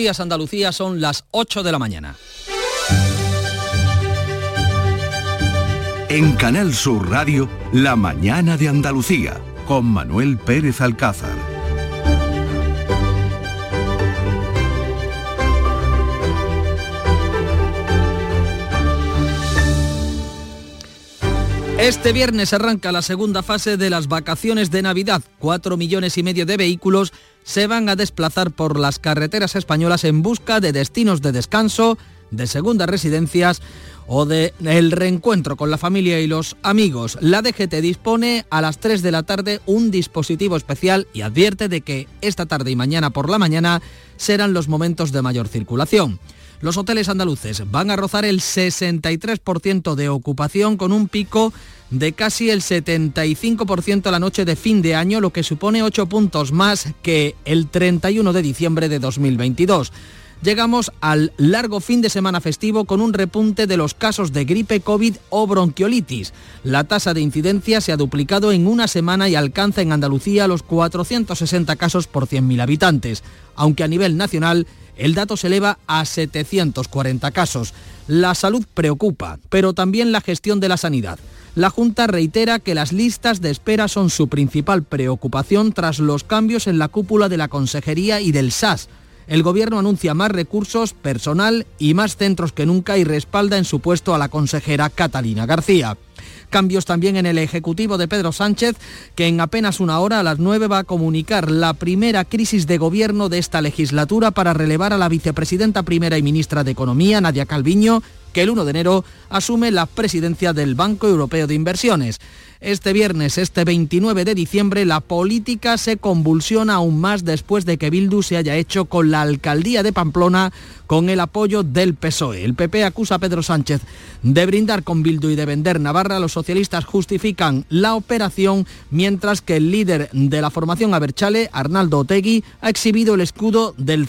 días Andalucía son las 8 de la mañana. En Canal Sur Radio, La mañana de Andalucía, con Manuel Pérez Alcázar. Este viernes arranca la segunda fase de las vacaciones de Navidad. Cuatro millones y medio de vehículos se van a desplazar por las carreteras españolas en busca de destinos de descanso, de segundas residencias o de el reencuentro con la familia y los amigos. La DGT dispone a las 3 de la tarde un dispositivo especial y advierte de que esta tarde y mañana por la mañana serán los momentos de mayor circulación. Los hoteles andaluces van a rozar el 63% de ocupación con un pico de casi el 75% la noche de fin de año, lo que supone 8 puntos más que el 31 de diciembre de 2022 llegamos al largo fin de semana festivo con un repunte de los casos de gripe, COVID o bronquiolitis. La tasa de incidencia se ha duplicado en una semana y alcanza en Andalucía los 460 casos por 100.000 habitantes, aunque a nivel nacional el dato se eleva a 740 casos. La salud preocupa, pero también la gestión de la sanidad. La Junta reitera que las listas de espera son su principal preocupación tras los cambios en la cúpula de la Consejería y del SAS. El Gobierno anuncia más recursos, personal y más centros que nunca y respalda en su puesto a la consejera Catalina García. Cambios también en el Ejecutivo de Pedro Sánchez, que en apenas una hora a las 9 va a comunicar la primera crisis de gobierno de esta legislatura para relevar a la vicepresidenta primera y ministra de Economía, Nadia Calviño, que el 1 de enero asume la presidencia del Banco Europeo de Inversiones. Este viernes, este 29 de diciembre, la política se convulsiona aún más después de que Bildu se haya hecho con la alcaldía de Pamplona con el apoyo del PSOE. El PP acusa a Pedro Sánchez de brindar con Bildu y de vender Navarra. Los socialistas justifican la operación, mientras que el líder de la formación Aberchale, Arnaldo Otegui, ha exhibido el escudo del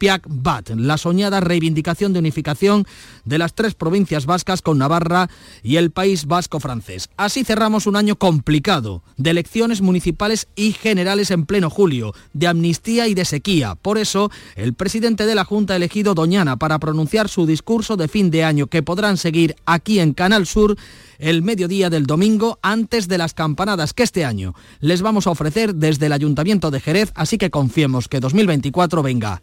ZAZ Piac-Bat, la soñada reivindicación de unificación de las tres provincias vascas con Navarra y el País Vasco francés. Así cerramos un año complicado, de elecciones municipales y generales en pleno julio, de amnistía y de sequía. Por eso, el presidente de la Junta ha elegido Doñana para pronunciar su discurso de fin de año que podrán seguir aquí en Canal Sur el mediodía del domingo antes de las campanadas que este año les vamos a ofrecer desde el Ayuntamiento de Jerez, así que confiemos que 2024 venga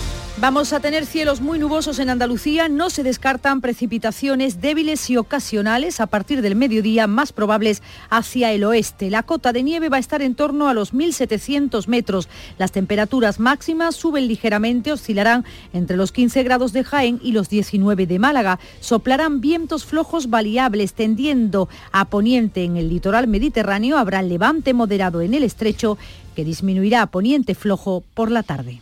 Vamos a tener cielos muy nubosos en Andalucía, no se descartan precipitaciones débiles y ocasionales a partir del mediodía más probables hacia el oeste. La cota de nieve va a estar en torno a los 1.700 metros. Las temperaturas máximas suben ligeramente, oscilarán entre los 15 grados de Jaén y los 19 de Málaga. Soplarán vientos flojos variables tendiendo a poniente en el litoral mediterráneo. Habrá levante moderado en el estrecho que disminuirá a poniente flojo por la tarde.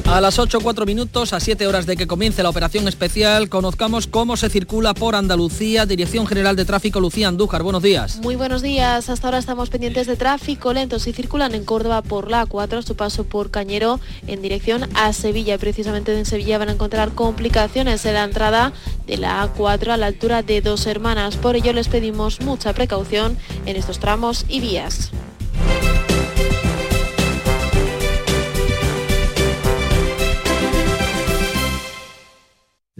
A las 8.04 minutos, a 7 horas de que comience la operación especial, conozcamos cómo se circula por Andalucía. Dirección General de Tráfico, Lucía Andújar. Buenos días. Muy buenos días. Hasta ahora estamos pendientes de tráfico lento. Si circulan en Córdoba por la A4 a su paso por Cañero en dirección a Sevilla. Precisamente en Sevilla van a encontrar complicaciones en la entrada de la A4 a la altura de Dos Hermanas. Por ello les pedimos mucha precaución en estos tramos y vías.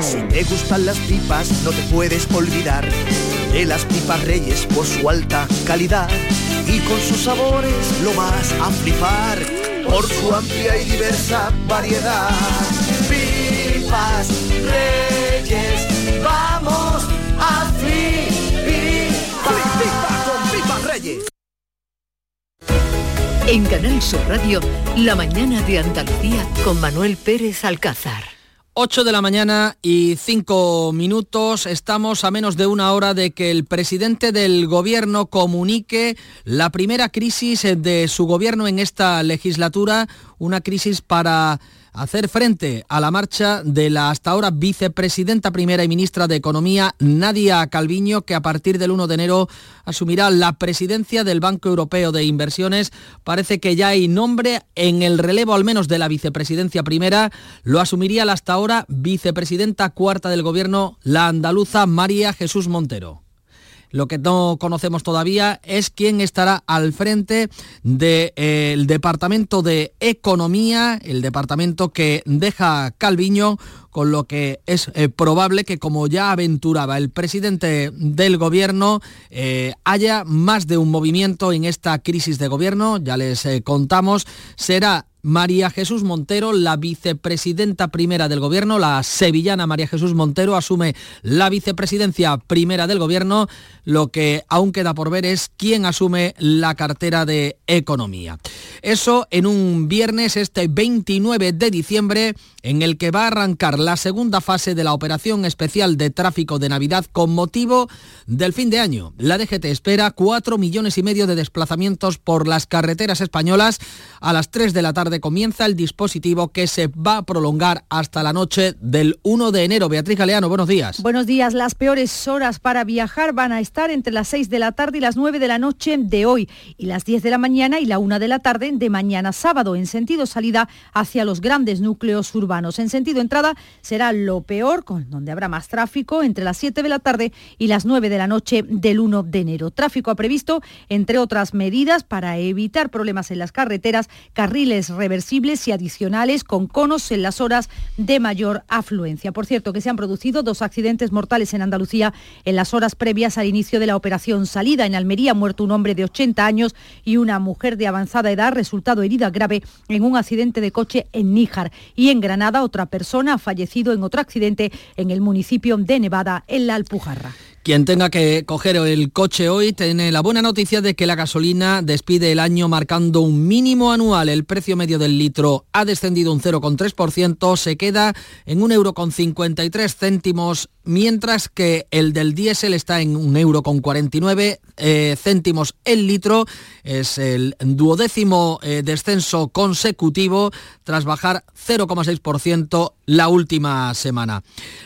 Si te gustan las pipas, no te puedes olvidar de las pipas reyes por su alta calidad y con sus sabores lo vas a flipar por su amplia y diversa variedad. Pipas reyes, vamos a flipar con pipas reyes. En Canal Sur Radio, la mañana de Andalucía con Manuel Pérez Alcázar. 8 de la mañana y 5 minutos. Estamos a menos de una hora de que el presidente del gobierno comunique la primera crisis de su gobierno en esta legislatura, una crisis para hacer frente a la marcha de la hasta ahora vicepresidenta primera y ministra de Economía, Nadia Calviño, que a partir del 1 de enero asumirá la presidencia del Banco Europeo de Inversiones. Parece que ya hay nombre en el relevo al menos de la vicepresidencia primera. Lo asumiría la hasta ahora vicepresidenta cuarta del Gobierno, la andaluza María Jesús Montero. Lo que no conocemos todavía es quién estará al frente del Departamento de Economía, el departamento que deja Calviño, con lo que es eh, probable que, como ya aventuraba el presidente del gobierno, eh, haya más de un movimiento en esta crisis de gobierno, ya les eh, contamos, será María Jesús Montero, la vicepresidenta primera del gobierno, la sevillana María Jesús Montero asume la vicepresidencia primera del gobierno. Lo que aún queda por ver es quién asume la cartera de economía. Eso en un viernes, este 29 de diciembre, en el que va a arrancar la segunda fase de la operación especial de tráfico de Navidad con motivo del fin de año. La DGT espera 4 millones y medio de desplazamientos por las carreteras españolas. A las 3 de la tarde comienza el dispositivo que se va a prolongar hasta la noche del 1 de enero. Beatriz Galeano, buenos días. Buenos días. Las peores horas para viajar van a estar entre las 6 de la tarde y las 9 de la noche de hoy y las 10 de la mañana y la 1 de la tarde de mañana sábado en sentido salida hacia los grandes núcleos urbanos. En sentido entrada será lo peor, donde habrá más tráfico entre las 7 de la tarde y las 9 de la noche del 1 de enero. Tráfico ha previsto, entre otras medidas, para evitar problemas en las carreteras, carriles reversibles y adicionales con conos en las horas de mayor afluencia. Por cierto, que se han producido dos accidentes mortales en Andalucía en las horas previas al inicio de la operación salida. En Almería ha muerto un hombre de 80 años y una mujer de avanzada edad, resultado herida grave en un accidente de coche en Níjar. Y en Granada, otra persona ha fallecido en otro accidente en el municipio de Nevada, en la Alpujarra. Quien tenga que coger el coche hoy tiene la buena noticia de que la gasolina despide el año marcando un mínimo anual. El precio medio del litro ha descendido un 0,3%, se queda en un euro con 53 céntimos, mientras que el del diésel está en un euro con 49 eh, céntimos el litro. Es el duodécimo eh, descenso consecutivo tras bajar 0,6% la última semana.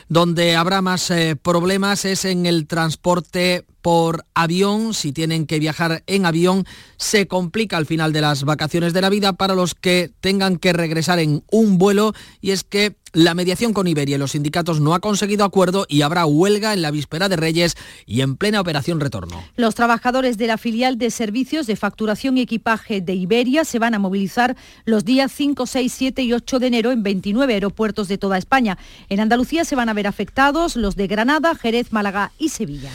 Donde habrá más eh, problemas es en el transporte por avión, si tienen que viajar en avión, se complica al final de las vacaciones de Navidad para los que tengan que regresar en un vuelo y es que la mediación con Iberia y los sindicatos no ha conseguido acuerdo y habrá huelga en la víspera de Reyes y en plena operación retorno. Los trabajadores de la filial de servicios de facturación y equipaje de Iberia se van a movilizar los días 5, 6, 7 y 8 de enero en 29 aeropuertos de toda España. En Andalucía se van a ver afectados los de Granada, Jerez, Málaga y Sevilla.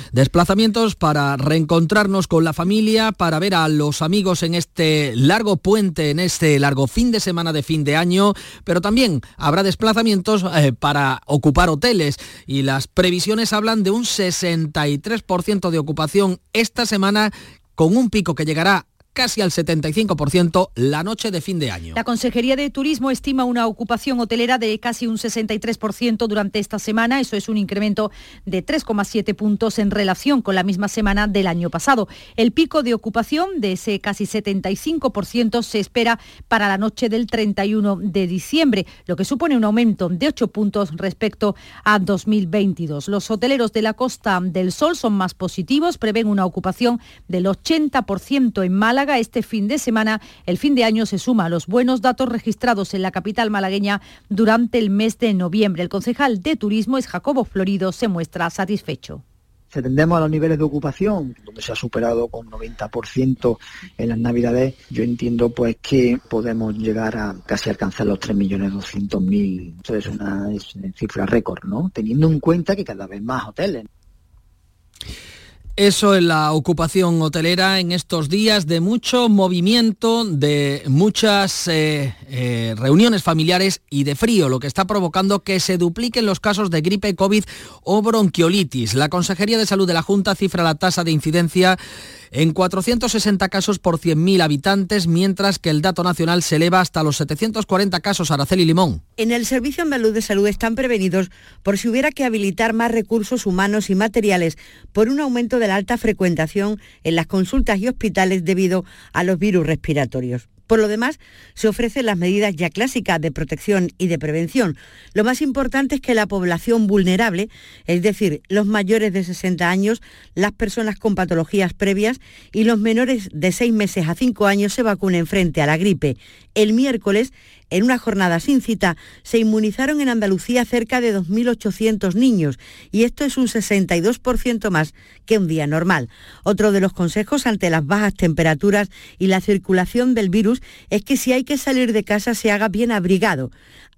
Para reencontrarnos con la familia, para ver a los amigos en este largo puente, en este largo fin de semana de fin de año, pero también habrá desplazamientos eh, para ocupar hoteles. Y las previsiones hablan de un 63% de ocupación esta semana con un pico que llegará casi al 75% la noche de fin de año. La Consejería de Turismo estima una ocupación hotelera de casi un 63% durante esta semana. Eso es un incremento de 3,7 puntos en relación con la misma semana del año pasado. El pico de ocupación de ese casi 75% se espera para la noche del 31 de diciembre, lo que supone un aumento de 8 puntos respecto a 2022. Los hoteleros de la Costa del Sol son más positivos, prevén una ocupación del 80% en Málaga este fin de semana. El fin de año se suma a los buenos datos registrados en la capital malagueña durante el mes de noviembre. El concejal de turismo es Jacobo Florido, se muestra satisfecho. Si atendemos a los niveles de ocupación, donde se ha superado con 90% en las navidades, yo entiendo pues que podemos llegar a casi alcanzar los 3.200.000. Eso es una cifra récord, ¿no? Teniendo en cuenta que cada vez más hoteles. Eso en la ocupación hotelera en estos días de mucho movimiento, de muchas eh, eh, reuniones familiares y de frío, lo que está provocando que se dupliquen los casos de gripe, COVID o bronquiolitis. La Consejería de Salud de la Junta cifra la tasa de incidencia en 460 casos por 100.000 habitantes, mientras que el dato nacional se eleva hasta los 740 casos Araceli Limón. En el Servicio Andaluz de Salud están prevenidos por si hubiera que habilitar más recursos humanos y materiales por un aumento de la alta frecuentación en las consultas y hospitales debido a los virus respiratorios. Por lo demás, se ofrecen las medidas ya clásicas de protección y de prevención. Lo más importante es que la población vulnerable, es decir, los mayores de 60 años, las personas con patologías previas y los menores de 6 meses a 5 años se vacunen frente a la gripe. El miércoles en una jornada sin cita, se inmunizaron en Andalucía cerca de 2.800 niños y esto es un 62% más que un día normal. Otro de los consejos ante las bajas temperaturas y la circulación del virus es que si hay que salir de casa se haga bien abrigado.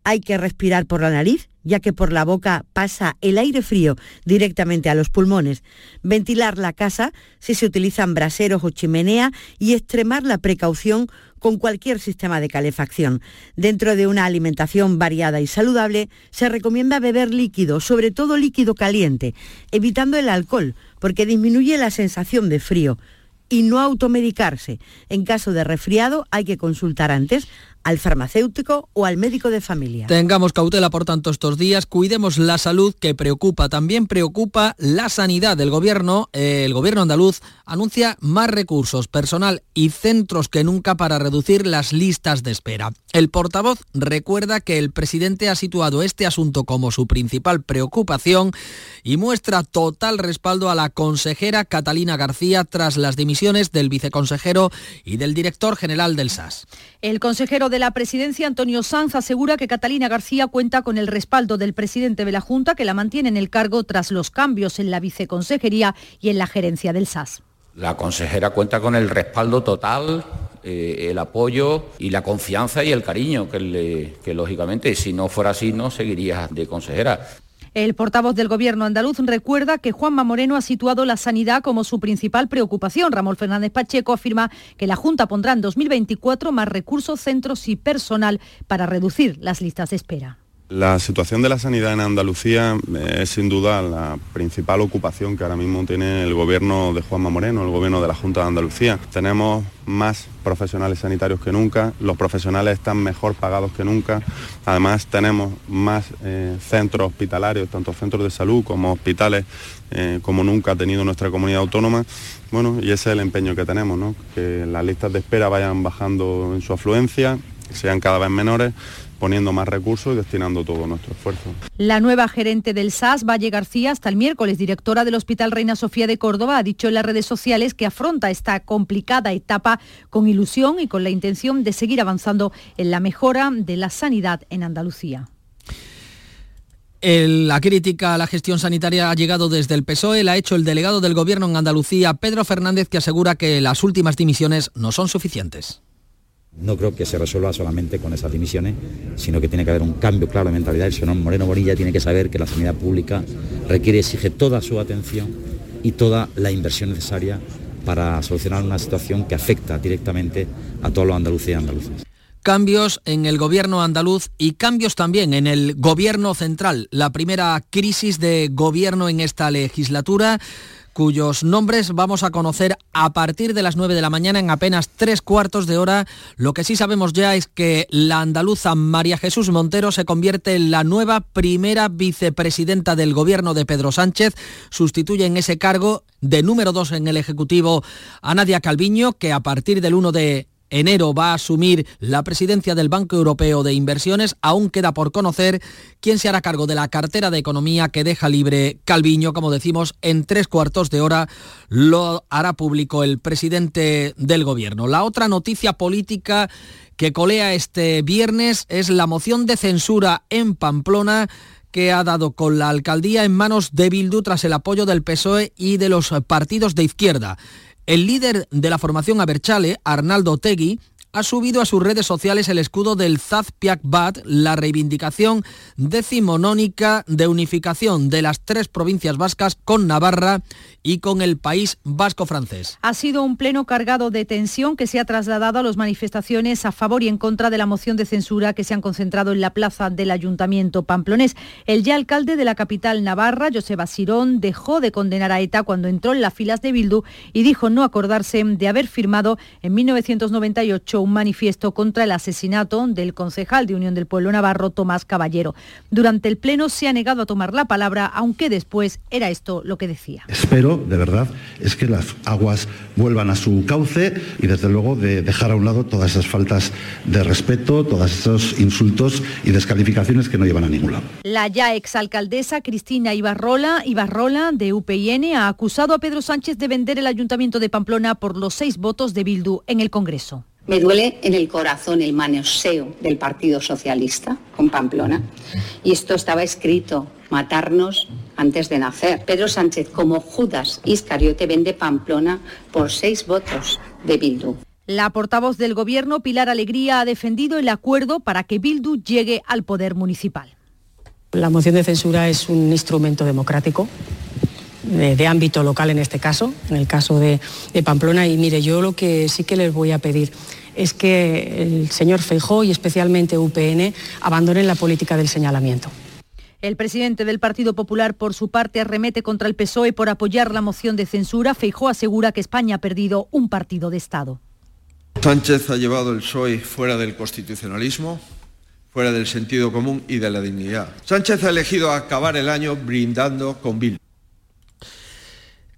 Hay que respirar por la nariz, ya que por la boca pasa el aire frío directamente a los pulmones. Ventilar la casa si se utilizan braseros o chimenea y extremar la precaución con cualquier sistema de calefacción. Dentro de una alimentación variada y saludable, se recomienda beber líquido, sobre todo líquido caliente, evitando el alcohol, porque disminuye la sensación de frío y no automedicarse. En caso de resfriado hay que consultar antes al farmacéutico o al médico de familia. Tengamos cautela, por tanto, estos días, cuidemos la salud que preocupa. También preocupa la sanidad del gobierno. Eh, el gobierno andaluz anuncia más recursos, personal y centros que nunca para reducir las listas de espera. El portavoz recuerda que el presidente ha situado este asunto como su principal preocupación y muestra total respaldo a la consejera Catalina García tras las dimisiones del viceconsejero y del director general del SAS. El consejero de la presidencia, Antonio Sanz, asegura que Catalina García cuenta con el respaldo del presidente de la Junta, que la mantiene en el cargo tras los cambios en la viceconsejería y en la gerencia del SAS. La consejera cuenta con el respaldo total, eh, el apoyo y la confianza y el cariño que, que lógicamente si no fuera así no seguiría de consejera. El portavoz del Gobierno andaluz recuerda que Juanma Moreno ha situado la sanidad como su principal preocupación. Ramón Fernández Pacheco afirma que la Junta pondrá en 2024 más recursos, centros y personal para reducir las listas de espera. La situación de la sanidad en Andalucía eh, es sin duda la principal ocupación que ahora mismo tiene el gobierno de Juanma Moreno, el gobierno de la Junta de Andalucía. Tenemos más profesionales sanitarios que nunca, los profesionales están mejor pagados que nunca, además tenemos más eh, centros hospitalarios, tanto centros de salud como hospitales, eh, como nunca ha tenido nuestra comunidad autónoma. Bueno, y ese es el empeño que tenemos, que las listas de espera vayan bajando en su afluencia, sean cada vez menores poniendo más recursos y destinando todo nuestro esfuerzo. La nueva gerente del SAS, Valle García, hasta el miércoles directora del Hospital Reina Sofía de Córdoba, ha dicho en las redes sociales que afronta esta complicada etapa con ilusión y con la intención de seguir avanzando en la mejora de la sanidad en Andalucía. la crítica a la gestión sanitaria ha llegado desde el PSOE, la ha hecho el delegado del Gobierno en Andalucía, Pedro Fernández, que asegura que las últimas dimisiones no son suficientes. No creo que se resuelva solamente con esas dimisiones, sino que tiene que haber un cambio claro de mentalidad. El señor Moreno Bonilla tiene que saber que la sanidad pública requiere exige toda su atención y toda la inversión necesaria para solucionar una situación que afecta directamente a todos los andaluces y andaluces cambios en el gobierno andaluz y cambios también en el gobierno central. La primera crisis de gobierno en esta legislatura cuyos nombres vamos a conocer a partir de las 9 de la mañana en apenas tres cuartos de hora. Lo que sí sabemos ya es que la andaluza María Jesús Montero se convierte en la nueva primera vicepresidenta del gobierno de Pedro Sánchez. Sustituye en ese cargo de número dos en el Ejecutivo a Nadia Calviño, que a partir del 1 de enero va a asumir la presidencia del Banco Europeo de Inversiones. Aún queda por conocer quién se hará cargo de la cartera de economía que deja libre Calviño. Como decimos, en tres cuartos de hora lo hará público el presidente del gobierno. La otra noticia política que colea este viernes es la moción de censura en Pamplona que ha dado con la alcaldía en manos de Bildu tras el apoyo del PSOE y de los partidos de izquierda. El líder de la formación Aberchale, Arnaldo Tegui, ha subido a sus redes sociales el escudo del Zazpiak Bat, la reivindicación decimonónica de unificación de las tres provincias vascas con Navarra y con el país vasco francés. Ha sido un pleno cargado de tensión que se ha trasladado a las manifestaciones a favor y en contra de la moción de censura que se han concentrado en la plaza del Ayuntamiento pamplonés. El ya alcalde de la capital navarra, Joseba Sirón, dejó de condenar a ETA cuando entró en las filas de Bildu y dijo no acordarse de haber firmado en 1998 un manifiesto contra el asesinato del concejal de Unión del Pueblo Navarro, Tomás Caballero. Durante el pleno se ha negado a tomar la palabra, aunque después era esto lo que decía. Espero, de verdad, es que las aguas vuelvan a su cauce y desde luego de dejar a un lado todas esas faltas de respeto, todos esos insultos y descalificaciones que no llevan a ningún lado. La ya exalcaldesa Cristina Ibarrola, Ibarrola de UPN ha acusado a Pedro Sánchez de vender el ayuntamiento de Pamplona por los seis votos de Bildu en el Congreso. Me duele en el corazón el manoseo del Partido Socialista con Pamplona. Y esto estaba escrito, matarnos antes de nacer. Pedro Sánchez, como Judas Iscariote, vende Pamplona por seis votos de Bildu. La portavoz del Gobierno, Pilar Alegría, ha defendido el acuerdo para que Bildu llegue al poder municipal. La moción de censura es un instrumento democrático de, de, ámbito local en este caso, en el caso de, de, Pamplona. Y mire, yo lo que sí que les voy a pedir es que el señor Feijó y especialmente UPN abandonen la política del señalamiento. El presidente del Partido Popular, por su parte, arremete contra el PSOE por apoyar la moción de censura. Feijó asegura que España ha perdido un partido de Estado. Sánchez ha llevado el PSOE fuera del constitucionalismo, fuera del sentido común y de la dignidad. Sánchez ha elegido acabar el año brindando con Bill.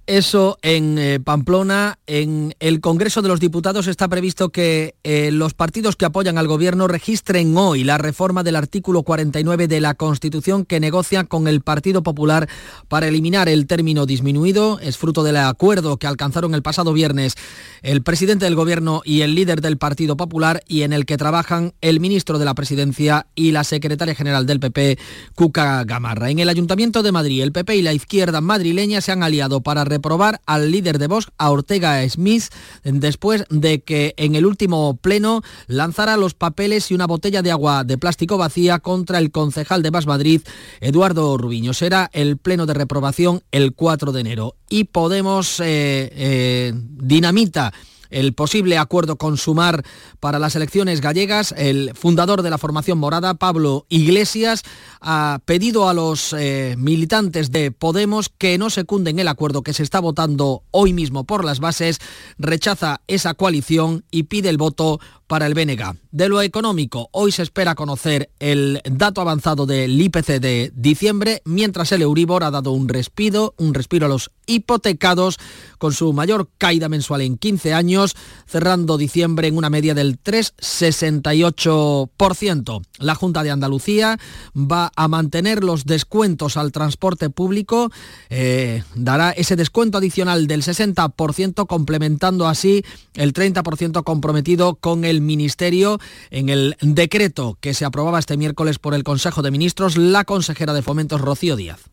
Eso en eh, Pamplona, en el Congreso de los Diputados está previsto que eh, los partidos que apoyan al Gobierno registren hoy la reforma del artículo 49 de la Constitución que negocia con el Partido Popular para eliminar el término disminuido. Es fruto del acuerdo que alcanzaron el pasado viernes el presidente del Gobierno y el líder del Partido Popular y en el que trabajan el ministro de la Presidencia y la secretaria general del PP, Cuca Gamarra. En el Ayuntamiento de Madrid, el PP y la izquierda madrileña se han aliado para reprobar al líder de Vox, a Ortega Smith, después de que en el último pleno lanzara los papeles y una botella de agua de plástico vacía contra el concejal de Más Madrid, Eduardo Rubiño. Será el pleno de reprobación el 4 de enero. Y Podemos eh, eh, dinamita el posible acuerdo con Sumar para las elecciones gallegas. El fundador de la formación morada, Pablo Iglesias, ha pedido a los eh, militantes de Podemos que no secunden el acuerdo que se está votando hoy mismo por las bases, rechaza esa coalición y pide el voto para el BNG. De lo económico, hoy se espera conocer el dato avanzado del IPC de diciembre, mientras el Euribor ha dado un respiro, un respiro a los hipotecados con su mayor caída mensual en 15 años, cerrando diciembre en una media del 3,68%. La Junta de Andalucía va a mantener los descuentos al transporte público, eh, dará ese descuento adicional del 60%, complementando así el 30% comprometido con el Ministerio. En el decreto que se aprobaba este miércoles por el Consejo de Ministros, la consejera de Fomentos, Rocío Díaz.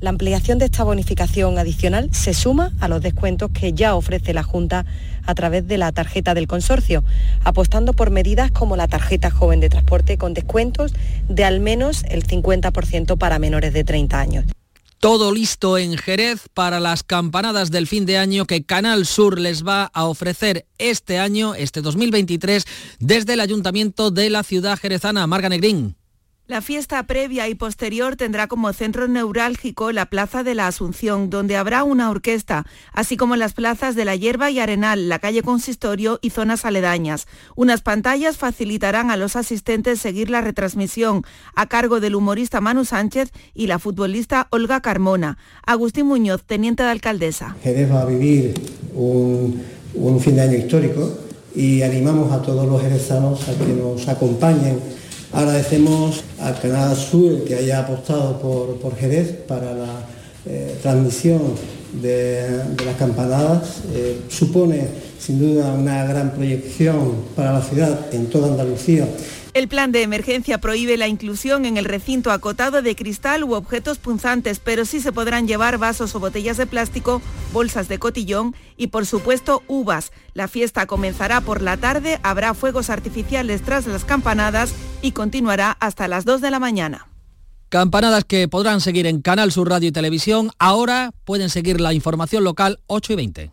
La ampliación de esta bonificación adicional se suma a los descuentos que ya ofrece la Junta a través de la tarjeta del consorcio, apostando por medidas como la tarjeta joven de transporte con descuentos de al menos el 50% para menores de 30 años. Todo listo en Jerez para las campanadas del fin de año que Canal Sur les va a ofrecer este año, este 2023, desde el Ayuntamiento de la ciudad jerezana. Marga Negrín. La fiesta previa y posterior tendrá como centro neurálgico la Plaza de la Asunción, donde habrá una orquesta, así como las plazas de La Hierba y Arenal, la calle Consistorio y zonas aledañas. Unas pantallas facilitarán a los asistentes seguir la retransmisión a cargo del humorista Manu Sánchez y la futbolista Olga Carmona. Agustín Muñoz, teniente de alcaldesa. Jerez va a vivir un, un fin de año histórico y animamos a todos los jerezanos a que nos acompañen Agradecemos al Canal Sur que haya apostado por, por Jerez para la eh, transmisión de, las campanadas. Eh, supone sin duda una gran proyección para la ciudad en toda Andalucía El plan de emergencia prohíbe la inclusión en el recinto acotado de cristal u objetos punzantes, pero sí se podrán llevar vasos o botellas de plástico, bolsas de cotillón y por supuesto uvas. La fiesta comenzará por la tarde, habrá fuegos artificiales tras las campanadas y continuará hasta las 2 de la mañana. Campanadas que podrán seguir en Canal Sur Radio y Televisión. Ahora pueden seguir la información local 8 y 20.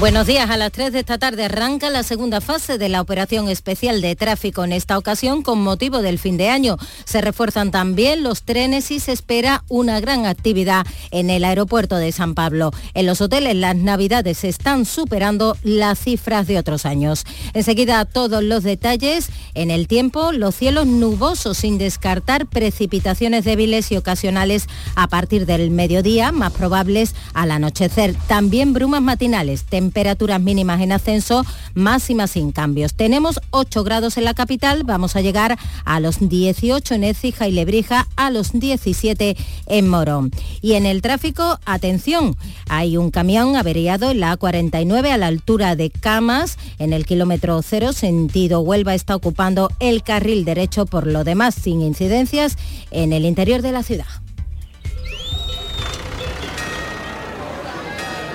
Buenos días. A las 3 de esta tarde arranca la segunda fase de la operación especial de tráfico en esta ocasión con motivo del fin de año. Se refuerzan también los trenes y se espera una gran actividad en el aeropuerto de San Pablo. En los hoteles las navidades están superando las cifras de otros años. Enseguida todos los detalles. En el tiempo, los cielos nubosos sin descartar precipitaciones débiles y ocasionales a partir del mediodía, más probables al anochecer. También brumas matinales temperaturas mínimas en ascenso, máximas sin cambios. Tenemos 8 grados en la capital, vamos a llegar a los 18 en Écija y Lebrija, a los 17 en Morón. Y en el tráfico, atención, hay un camión averiado en la A49 a la altura de Camas, en el kilómetro 0, sentido Huelva, está ocupando el carril derecho, por lo demás sin incidencias en el interior de la ciudad.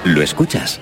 ¿Lo escuchas?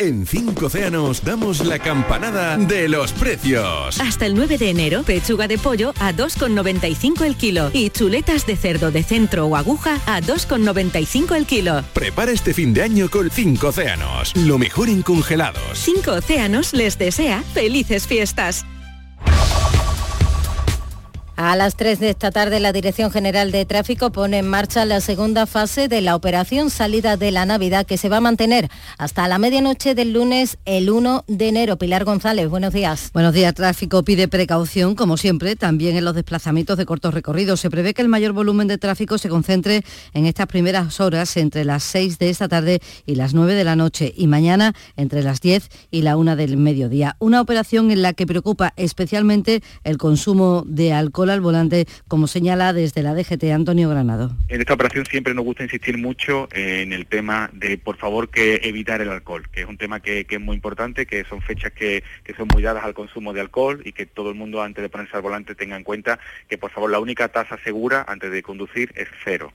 En 5 océanos damos la campanada de los precios. Hasta el 9 de enero, pechuga de pollo a 2,95 el kilo y chuletas de cerdo de centro o aguja a 2,95 el kilo. Prepara este fin de año con 5 océanos, lo mejor en congelados. 5 océanos les desea felices fiestas. A las 3 de esta tarde la Dirección General de Tráfico pone en marcha la segunda fase de la operación salida de la Navidad que se va a mantener hasta la medianoche del lunes el 1 de enero. Pilar González, buenos días. Buenos días. Tráfico pide precaución, como siempre, también en los desplazamientos de cortos recorridos. Se prevé que el mayor volumen de tráfico se concentre en estas primeras horas entre las 6 de esta tarde y las 9 de la noche y mañana entre las 10 y la 1 del mediodía. Una operación en la que preocupa especialmente el consumo de alcohol al volante, como señala desde la DGT Antonio Granado. En esta operación siempre nos gusta insistir mucho en el tema de, por favor, que evitar el alcohol, que es un tema que, es muy importante, que son fechas que, que, son muy dadas al consumo de alcohol y que todo el mundo antes de ponerse al volante tenga en cuenta que, por favor, la única tasa segura antes de conducir es cero.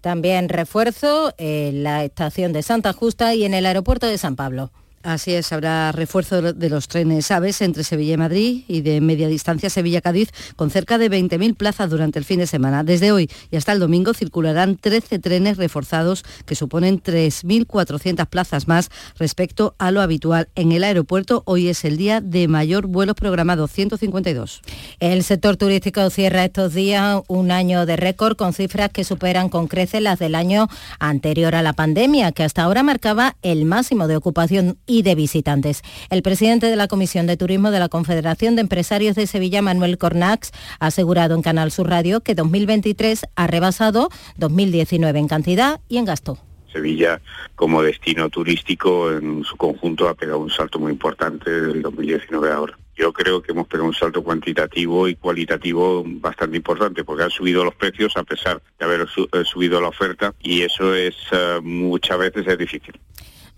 También refuerzo en la estación de Santa Justa y en el aeropuerto de San Pablo. Así es, habrá refuerzo de los trenes aves entre Sevilla y Madrid y de media distancia Sevilla-Cádiz con cerca de 20.000 plazas durante el fin de semana. Desde hoy y hasta el domingo circularán 13 trenes reforzados que suponen 3.400 plazas más respecto a lo habitual. En el aeropuerto hoy es el día de mayor vuelos programados, 152. El sector turístico cierra estos días un año de récord con cifras que superan con creces las del año anterior a la pandemia, que hasta ahora marcaba el máximo de ocupación y de visitantes. El presidente de la Comisión de Turismo de la Confederación de Empresarios de Sevilla, Manuel Cornax, ha asegurado en Canal Sur Radio que 2023 ha rebasado 2019 en cantidad y en gasto. Sevilla como destino turístico en su conjunto ha pegado un salto muy importante del 2019 ahora. Yo creo que hemos pegado un salto cuantitativo y cualitativo bastante importante porque han subido los precios a pesar de haber eh, subido la oferta y eso es eh, muchas veces es difícil.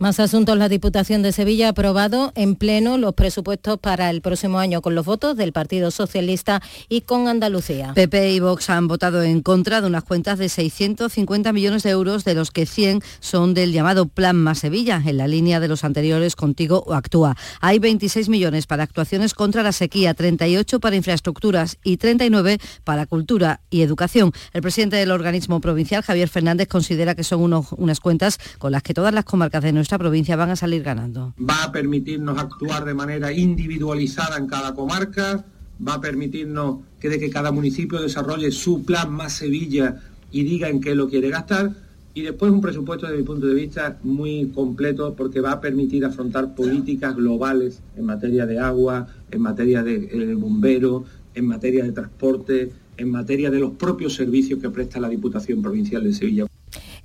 Más asuntos. La Diputación de Sevilla ha aprobado en pleno los presupuestos para el próximo año con los votos del Partido Socialista y con Andalucía. PP y Vox han votado en contra de unas cuentas de 650 millones de euros, de los que 100 son del llamado Plan Más Sevilla, en la línea de los anteriores Contigo o Actúa. Hay 26 millones para actuaciones contra la sequía, 38 para infraestructuras y 39 para cultura y educación. El presidente del organismo provincial, Javier Fernández, considera que son unas cuentas con las que todas las comarcas de nuestra provincia van a salir ganando. Va a permitirnos actuar de manera individualizada en cada comarca, va a permitirnos que de que cada municipio desarrolle su plan más Sevilla y diga en qué lo quiere gastar, y después un presupuesto desde mi punto de vista muy completo porque va a permitir afrontar políticas globales en materia de agua, en materia de eh, bombero, en materia de transporte, en materia de los propios servicios que presta la Diputación Provincial de Sevilla.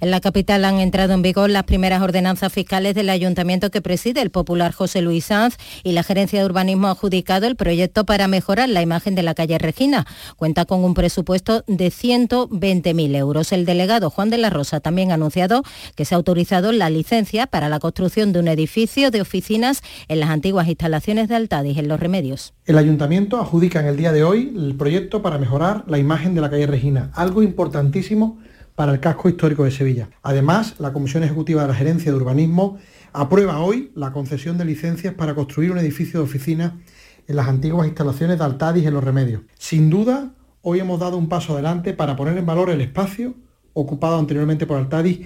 En la capital han entrado en vigor las primeras ordenanzas fiscales del ayuntamiento que preside el popular José Luis Sanz y la gerencia de urbanismo ha adjudicado el proyecto para mejorar la imagen de la calle Regina. Cuenta con un presupuesto de 120.000 euros. El delegado Juan de la Rosa también ha anunciado que se ha autorizado la licencia para la construcción de un edificio de oficinas en las antiguas instalaciones de Altadis, en Los Remedios. El ayuntamiento adjudica en el día de hoy el proyecto para mejorar la imagen de la calle Regina, algo importantísimo para el casco histórico de Sevilla. Además, la Comisión Ejecutiva de la Gerencia de Urbanismo aprueba hoy la concesión de licencias para construir un edificio de oficina en las antiguas instalaciones de Altadis en Los Remedios. Sin duda, hoy hemos dado un paso adelante para poner en valor el espacio ocupado anteriormente por Altadis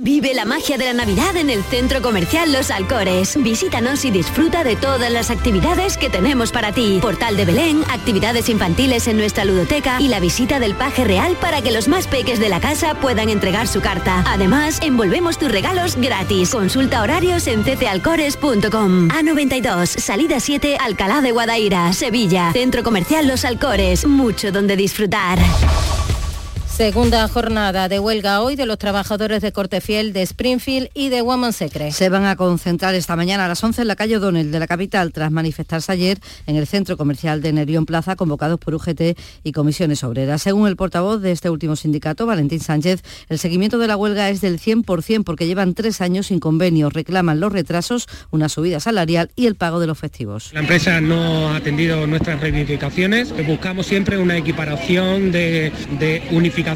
Vive la magia de la Navidad en el Centro Comercial Los Alcores. Visítanos y disfruta de todas las actividades que tenemos para ti. Portal de Belén, actividades infantiles en nuestra ludoteca y la visita del paje real para que los más peques de la casa puedan entregar su carta. Además, envolvemos tus regalos gratis. Consulta horarios en ctalcores.com. A92, salida 7, Alcalá de Guadaira, Sevilla. Centro Comercial Los Alcores. Mucho donde disfrutar. Segunda jornada de huelga hoy de los trabajadores de Cortefiel, de Springfield y de Woman Secret. Se van a concentrar esta mañana a las 11 en la calle O'Donnell de la capital tras manifestarse ayer en el centro comercial de Nerión Plaza convocados por UGT y comisiones obreras. Según el portavoz de este último sindicato, Valentín Sánchez, el seguimiento de la huelga es del 100% porque llevan tres años sin convenio. Reclaman los retrasos, una subida salarial y el pago de los festivos. La empresa no ha atendido nuestras reivindicaciones. Buscamos siempre una equiparación de, de unificación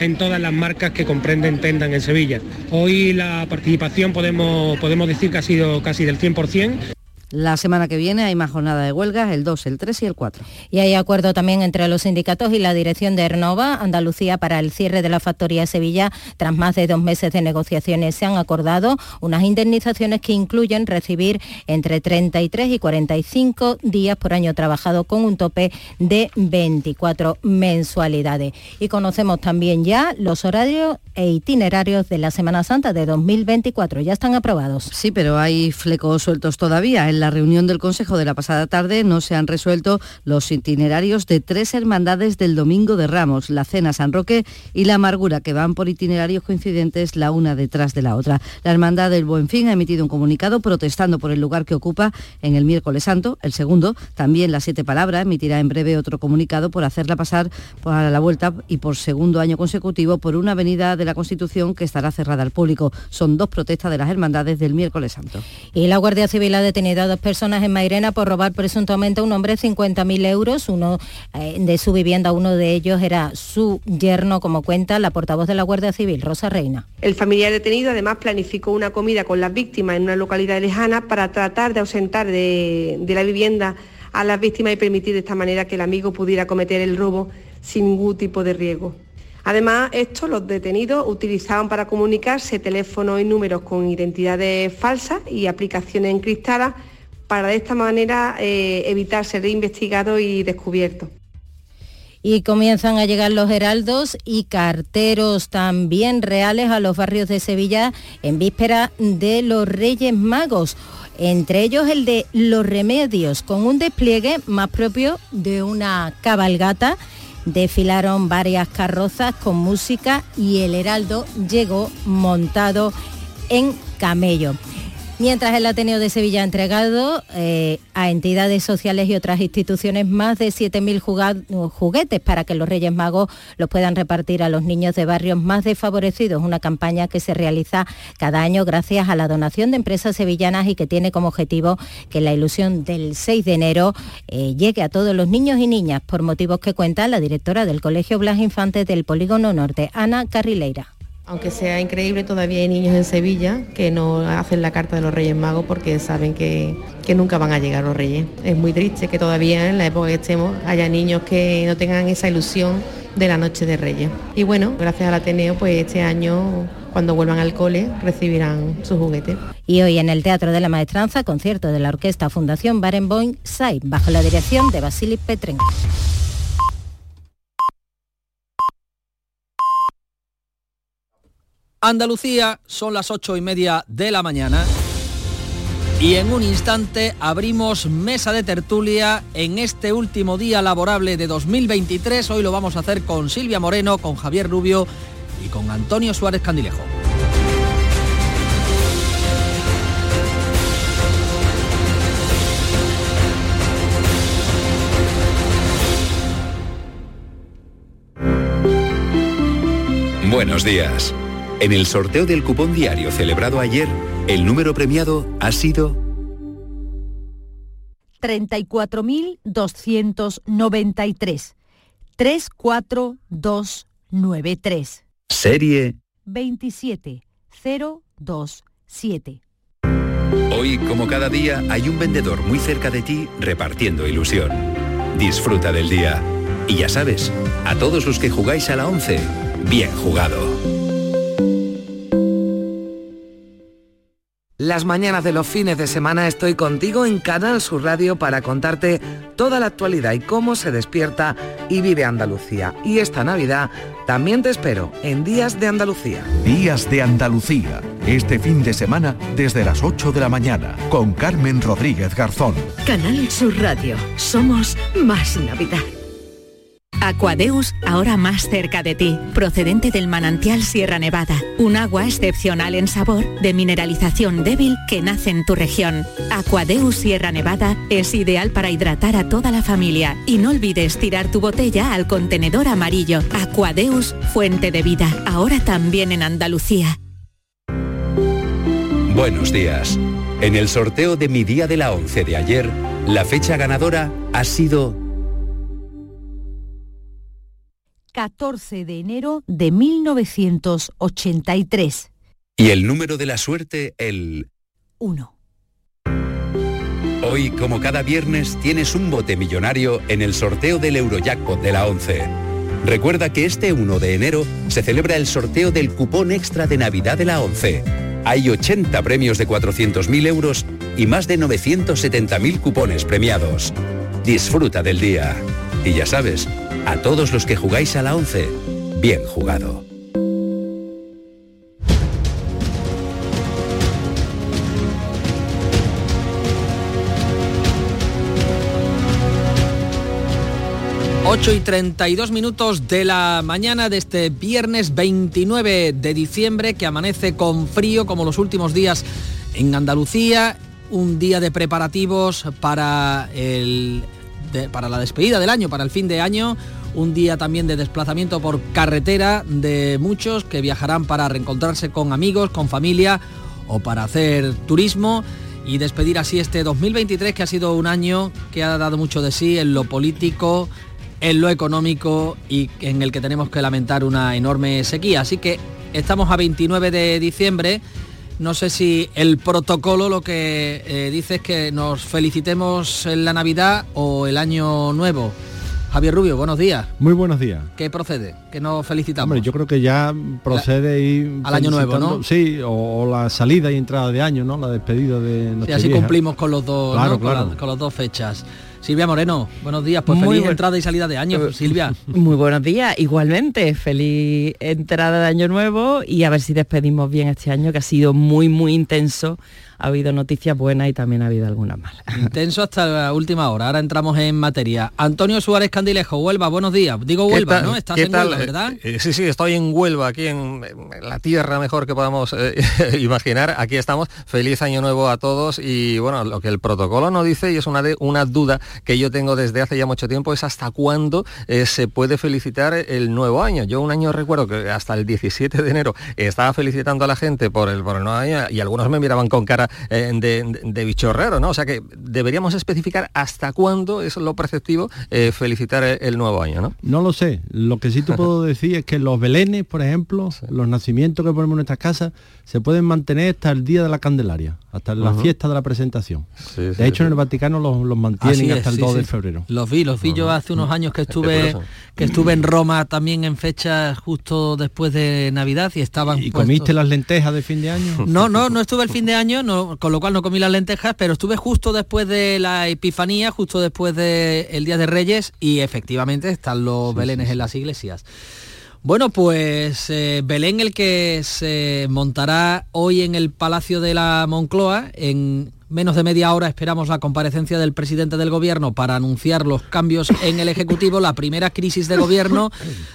en todas las marcas que comprenden Tendan en Sevilla. Hoy la participación podemos, podemos decir que ha sido casi del 100%. La semana que viene hay más jornada de huelgas, el 2, el 3 y el 4. Y hay acuerdo también entre los sindicatos y la dirección de Ernova, Andalucía, para el cierre de la factoría Sevilla. Tras más de dos meses de negociaciones se han acordado unas indemnizaciones que incluyen recibir entre 33 y 45 días por año trabajado con un tope de 24 mensualidades. Y conocemos también ya los horarios e itinerarios de la Semana Santa de 2024. Ya están aprobados. Sí, pero hay flecos sueltos todavía. En la reunión del Consejo de la pasada tarde no se han resuelto los itinerarios de tres hermandades del Domingo de Ramos, la Cena San Roque y la Amargura, que van por itinerarios coincidentes la una detrás de la otra. La Hermandad del Buen Fin ha emitido un comunicado protestando por el lugar que ocupa en el miércoles santo. El segundo, también las siete palabras, emitirá en breve otro comunicado por hacerla pasar para la vuelta y por segundo año consecutivo por una avenida de la Constitución que estará cerrada al público. Son dos protestas de las hermandades del miércoles santo. Y la Guardia Civil ha detenido dos personas en Mairena por robar presuntamente a un hombre 50.000 euros. Uno eh, de su vivienda, uno de ellos era su yerno, como cuenta la portavoz de la Guardia Civil, Rosa Reina. El familiar detenido además planificó una comida con las víctimas en una localidad lejana para tratar de ausentar de, de la vivienda a las víctimas y permitir de esta manera que el amigo pudiera cometer el robo sin ningún tipo de riesgo. Además, estos, los detenidos, utilizaban para comunicarse teléfonos y números con identidades falsas y aplicaciones encriptadas para de esta manera eh, evitar ser investigado y descubierto. Y comienzan a llegar los heraldos y carteros también reales a los barrios de Sevilla en víspera de los Reyes Magos entre ellos el de Los Remedios, con un despliegue más propio de una cabalgata. Desfilaron varias carrozas con música y el heraldo llegó montado en camello. Mientras el Ateneo de Sevilla ha entregado eh, a entidades sociales y otras instituciones más de 7.000 juguetes para que los Reyes Magos los puedan repartir a los niños de barrios más desfavorecidos, una campaña que se realiza cada año gracias a la donación de empresas sevillanas y que tiene como objetivo que la ilusión del 6 de enero eh, llegue a todos los niños y niñas, por motivos que cuenta la directora del Colegio Blas Infantes del Polígono Norte, Ana Carrileira Aunque sea increíble, todavía hay niños en Sevilla que no hacen la carta de los Reyes Magos porque saben que, que, nunca van a llegar los Reyes. Es muy triste que todavía en la época que estemos haya niños que no tengan esa ilusión de la noche de Reyes. Y bueno, gracias al Ateneo, pues este año cuando vuelvan al cole recibirán su juguete. Y hoy en el Teatro de la Maestranza, concierto de la Orquesta Fundación Barenboim SAI, bajo la dirección de Vasily Petren. Andalucía, son las ocho y media de la mañana. Y en un instante abrimos mesa de tertulia en este último día laborable de 2023. Hoy lo vamos a hacer con Silvia Moreno, con Javier Rubio y con Antonio Suárez Candilejo. Buenos días. En el sorteo del cupón diario celebrado ayer, el número premiado ha sido 34.293. 34293. Serie 27027. Hoy, como cada día, hay un vendedor muy cerca de ti repartiendo ilusión. Disfruta del día. Y ya sabes, a todos los que jugáis a la 11, bien jugado. Las mañanas de los fines de semana estoy contigo en Canal Sur Radio para contarte toda la actualidad y cómo se despierta y vive Andalucía. Y esta Navidad también te espero en Días de Andalucía. Días de Andalucía, este fin de semana desde las 8 de la mañana con Carmen Rodríguez Garzón. Canal Sur Radio, somos más Navidad. Aquadeus, ahora más cerca de ti, procedente del manantial Sierra Nevada, un agua excepcional en sabor, de mineralización débil que nace en tu región. Aquadeus Sierra Nevada es ideal para hidratar a toda la familia y no olvides tirar tu botella al contenedor amarillo. Aquadeus, fuente de vida, ahora también en Andalucía. Buenos días. En el sorteo de mi día de la 11 de ayer, la fecha ganadora ha sido 14 de enero de 1983. Y el número de la suerte, el 1. Hoy, como cada viernes, tienes un bote millonario en el sorteo del Eurojackpot de la 11. Recuerda que este 1 de enero se celebra el sorteo del cupón extra de Navidad de la 11. Hay 80 premios de 400.000 euros y más de 970.000 cupones premiados. Disfruta del día. Y ya sabes, a todos los que jugáis a la 11, bien jugado. Ocho y 32 minutos de la mañana de este viernes 29 de diciembre que amanece con frío como los últimos días en Andalucía, un día de preparativos para el para la despedida del año, para el fin de año, un día también de desplazamiento por carretera de muchos que viajarán para reencontrarse con amigos, con familia o para hacer turismo y despedir así este 2023 que ha sido un año que ha dado mucho de sí en lo político, en lo económico y en el que tenemos que lamentar una enorme sequía. Así que estamos a 29 de diciembre no sé si el protocolo lo que eh, dice es que nos felicitemos en la Navidad o el Año Nuevo. Javier Rubio, buenos días. Muy buenos días. ¿Qué procede? ¿Qué nos felicitamos? Hombre, yo creo que ya procede ir al año nuevo, ¿no? Sí, o, la salida y entrada de año, ¿no? La despedida de Sí, así cumplimos con los dos, claro, claro. con las dos fechas. Silvia Moreno, buenos días, pues feliz entrada y salida de año, Silvia. Muy buenos días, igualmente, feliz entrada de año nuevo y a ver si despedimos bien este año que ha sido muy, muy intenso ha habido noticias buenas y también ha habido algunas malas. Intenso hasta la última hora. Ahora entramos en materia. Antonio Suárez Candilejo, Huelva, buenos días. Digo Huelva, ¿no? Estás en Huelva, ¿verdad? Eh, sí, sí, estoy en Huelva, aquí en, la tierra mejor que podamos eh, imaginar. Aquí estamos. Feliz año nuevo a todos y bueno, lo que el protocolo nos dice y es una, de, una duda que yo tengo desde hace ya mucho tiempo es hasta cuándo eh, se puede felicitar el nuevo año. Yo un año recuerdo que hasta el 17 de enero estaba felicitando a la gente por el, por el nuevo año y algunos me miraban con cara eh, de, de, bichorrero, ¿no? O sea que deberíamos especificar hasta cuándo es lo preceptivo eh, felicitar el, nuevo año, ¿no? No lo sé. Lo que sí te puedo decir es que los belenes, por ejemplo, los nacimientos que ponemos en nuestras casas, se pueden mantener hasta el día de la Candelaria, hasta la fiesta de la presentación. de hecho, en el Vaticano los, mantienen hasta el 2 de febrero. Los vi, los vi yo hace unos años que estuve que estuve en Roma también en fecha justo después de Navidad y estaban ¿Y comiste las lentejas de fin de año? No, no, no estuve el fin de año, no, con lo cual no comí las lentejas, pero estuve justo después de la Epifanía, justo después del Día de Reyes y efectivamente están los belenes en las iglesias. Bueno, pues eh, Belén el que se montará hoy en el Palacio de la Moncloa. En menos de media hora esperamos la comparecencia del presidente del gobierno para anunciar los cambios en el Ejecutivo, la primera crisis de gobierno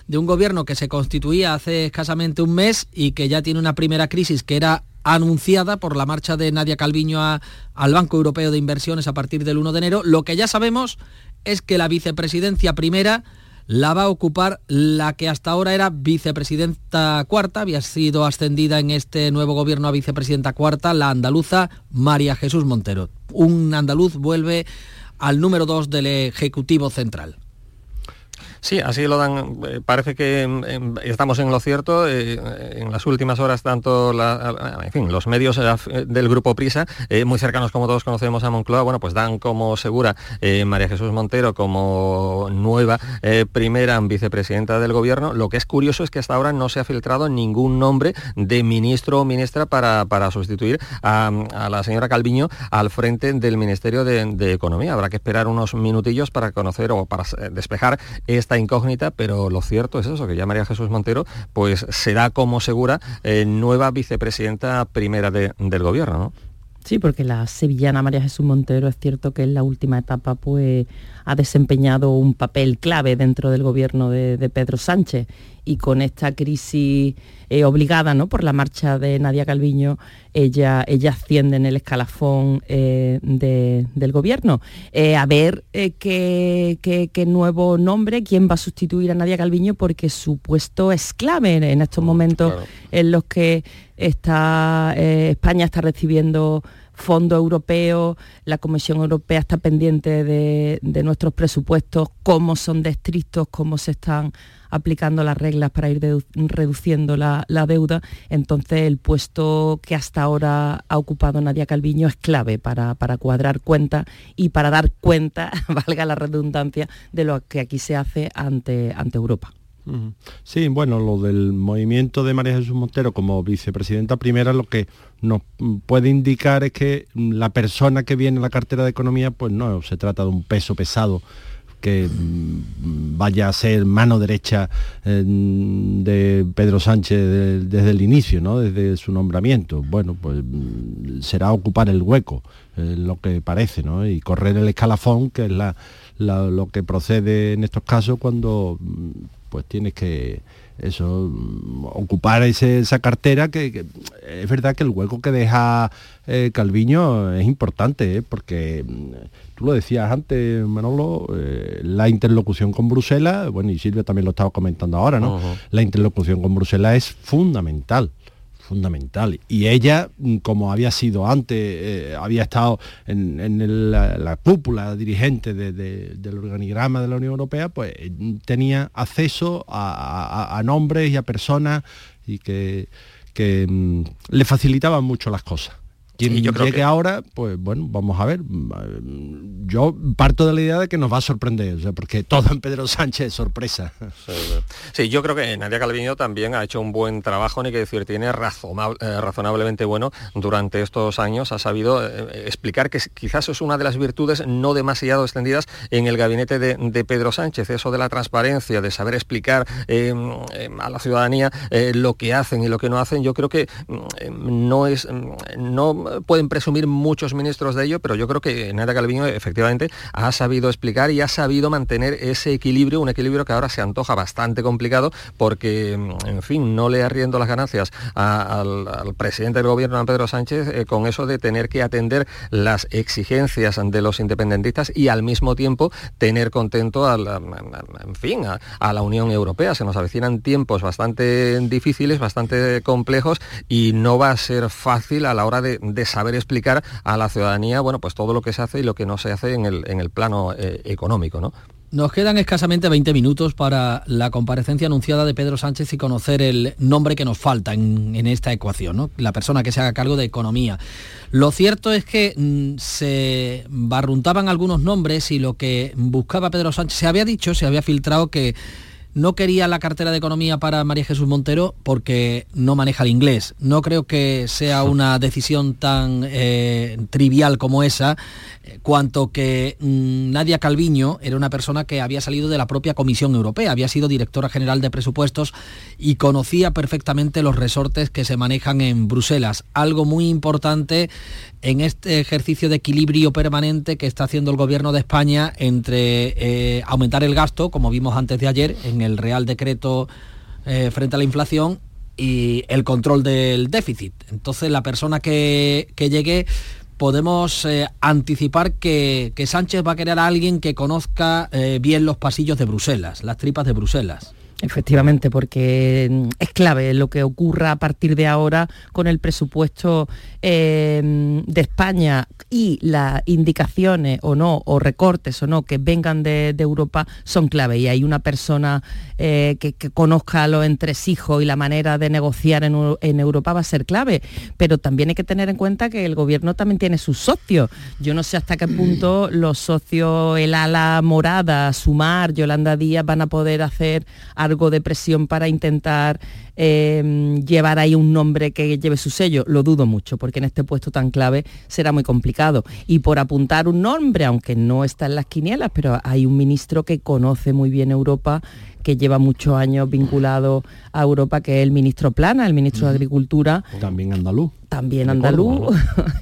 de un gobierno que se constituía hace escasamente un mes y que ya tiene una primera crisis que era anunciada por la marcha de Nadia Calviño al Banco Europeo de Inversiones a partir del 1 de enero. Lo que ya sabemos es que la vicepresidencia primera la va a ocupar la que hasta ahora era vicepresidenta cuarta, había sido ascendida en este nuevo gobierno a vicepresidenta cuarta, la andaluza María Jesús Montero. Un andaluz vuelve al número dos del Ejecutivo Central. Sí, así lo dan. Eh, parece que estamos en lo cierto. Eh, en las últimas horas, tanto en fin, los medios eh, del grupo Prisa, muy cercanos como todos conocemos a Moncloa, bueno, pues dan como segura María Jesús Montero como nueva primera vicepresidenta del gobierno. Lo que es curioso es que hasta ahora no se ha filtrado ningún nombre de ministro o ministra para, para sustituir a, la señora Calviño al frente del Ministerio de, de Economía. Habrá que esperar unos minutillos para conocer o para despejar este incógnita, pero lo cierto es eso, que ya María Jesús Montero pues será como segura eh, nueva vicepresidenta primera del gobierno, ¿no? Sí, porque la sevillana María Jesús Montero es cierto que en la última etapa pues ha desempeñado un papel clave dentro del gobierno de, Pedro Sánchez y con esta crisis eh, obligada ¿no? por la marcha de Nadia Calviño, ella, ella asciende en el escalafón eh, del gobierno. Eh, a ver qué, qué, nuevo nombre, quién va a sustituir a Nadia Calviño, porque su puesto es clave en, estos mm, momentos en los que está, España está recibiendo fondo europeo, la Comisión Europea está pendiente de, nuestros presupuestos, cómo son de estrictos, cómo se están aplicando las reglas para ir reduciendo la, deuda. Entonces el puesto que hasta ahora ha ocupado Nadia Calviño es clave para, cuadrar cuentas y para dar cuenta, valga la redundancia, de lo que aquí se hace ante, ante Europa. Sí, bueno, lo del movimiento de María Jesús Montero como vicepresidenta primera lo que nos puede indicar es que la persona que viene a la cartera de economía pues no se trata de un peso pesado que mm, vaya a ser mano derecha eh, de Pedro Sánchez desde el inicio, ¿no? desde su nombramiento. Bueno, pues mm, será ocupar el hueco, lo que parece, ¿no? y correr el escalafón, que es lo que procede en estos casos cuando mm, pues tienes que eso ocupar esa cartera que, es verdad que el hueco que deja eh, Calviño es importante ¿eh? porque mm, tú lo decías antes Manolo eh, la interlocución con Bruselas bueno y Silvia también lo estaba comentando ahora no la interlocución con Bruselas es fundamental fundamental. Y ella, mm, como había sido antes, eh, había estado en, la, cúpula dirigente del organigrama de la Unión Europea, pues eh, tenía acceso a, nombres y a personas y que, que mm, le facilitaban mucho las cosas. Quien yo creo que... ahora, pues bueno, vamos a ver. Yo parto de la idea de que nos va a sorprender, porque todo en Pedro Sánchez es sorpresa. Sí, yo creo que Nadia Calviño también ha hecho un buen trabajo, ni que decir, tiene eh, razonablemente bueno durante estos años, ha sabido eh, explicar que quizás es una de las virtudes no demasiado extendidas en el gabinete de, Pedro Sánchez, eso de la transparencia, de saber explicar em, em, a la ciudadanía eh, lo que hacen y lo que no hacen, yo creo que em, no es, no pueden presumir muchos ministros de ello, pero yo creo que Nada Calviño efectivamente ha sabido explicar y ha sabido mantener ese equilibrio, un equilibrio que ahora se antoja bastante complicado porque, en fin, no le arriendo las ganancias al, presidente del gobierno, a Pedro Sánchez, eh, con eso de tener que atender las exigencias de los independentistas y al mismo tiempo tener contento a la, en fin, a, la Unión Europea. Se nos avecinan tiempos bastante difíciles, bastante complejos y no va a ser fácil a la hora de, saber explicar a la ciudadanía, bueno, pues todo lo que se hace y lo que no se hace en el, en el plano eh, económico, ¿no? Nos quedan escasamente 20 minutos para la comparecencia anunciada de Pedro Sánchez y conocer el nombre que nos falta en, esta ecuación, ¿no? la persona que se haga cargo de economía. Lo cierto es que mm, se barruntaban algunos nombres y lo que buscaba Pedro Sánchez, se había dicho, se había filtrado que no quería la cartera de economía para María Jesús Montero porque no maneja el inglés. No creo que sea una decisión tan eh, trivial como esa, eh, cuanto que mm, Nadia Calviño era una persona que había salido de la propia Comisión Europea, había sido directora general de presupuestos y conocía perfectamente los resortes que se manejan en Bruselas. Algo muy importante en este ejercicio de equilibrio permanente que está haciendo el gobierno de España entre eh, aumentar el gasto, como vimos antes de ayer, en el Real Decreto eh, frente a la inflación, y el control del déficit. Entonces la persona que, llegue podemos eh, anticipar que, Sánchez va a querer a alguien que conozca bien los pasillos de Bruselas, las tripas de Bruselas. Efectivamente, porque mm, es clave lo que ocurra a partir de ahora con el presupuesto eh, de España y las indicaciones o no, o recortes o no, que vengan de, Europa son clave. Y hay una persona eh, que, conozca los entresijos y la manera de negociar en, Europa va a ser clave. Pero también hay que tener en cuenta que el gobierno también tiene sus socios. Yo no sé hasta qué punto los socios, el ala morada, Sumar, Yolanda Díaz, van a poder hacer algo de presión para intentar eh, llevar ahí un nombre que lleve su sello. Lo dudo mucho, porque en este puesto tan clave será muy complicado. Y por apuntar un nombre, aunque no está en las quinielas, pero hay un ministro que conoce muy bien Europa que lleva muchos años vinculado a Europa, que es el ministro Plana, el ministro de Agricultura. También andaluz. También andaluz,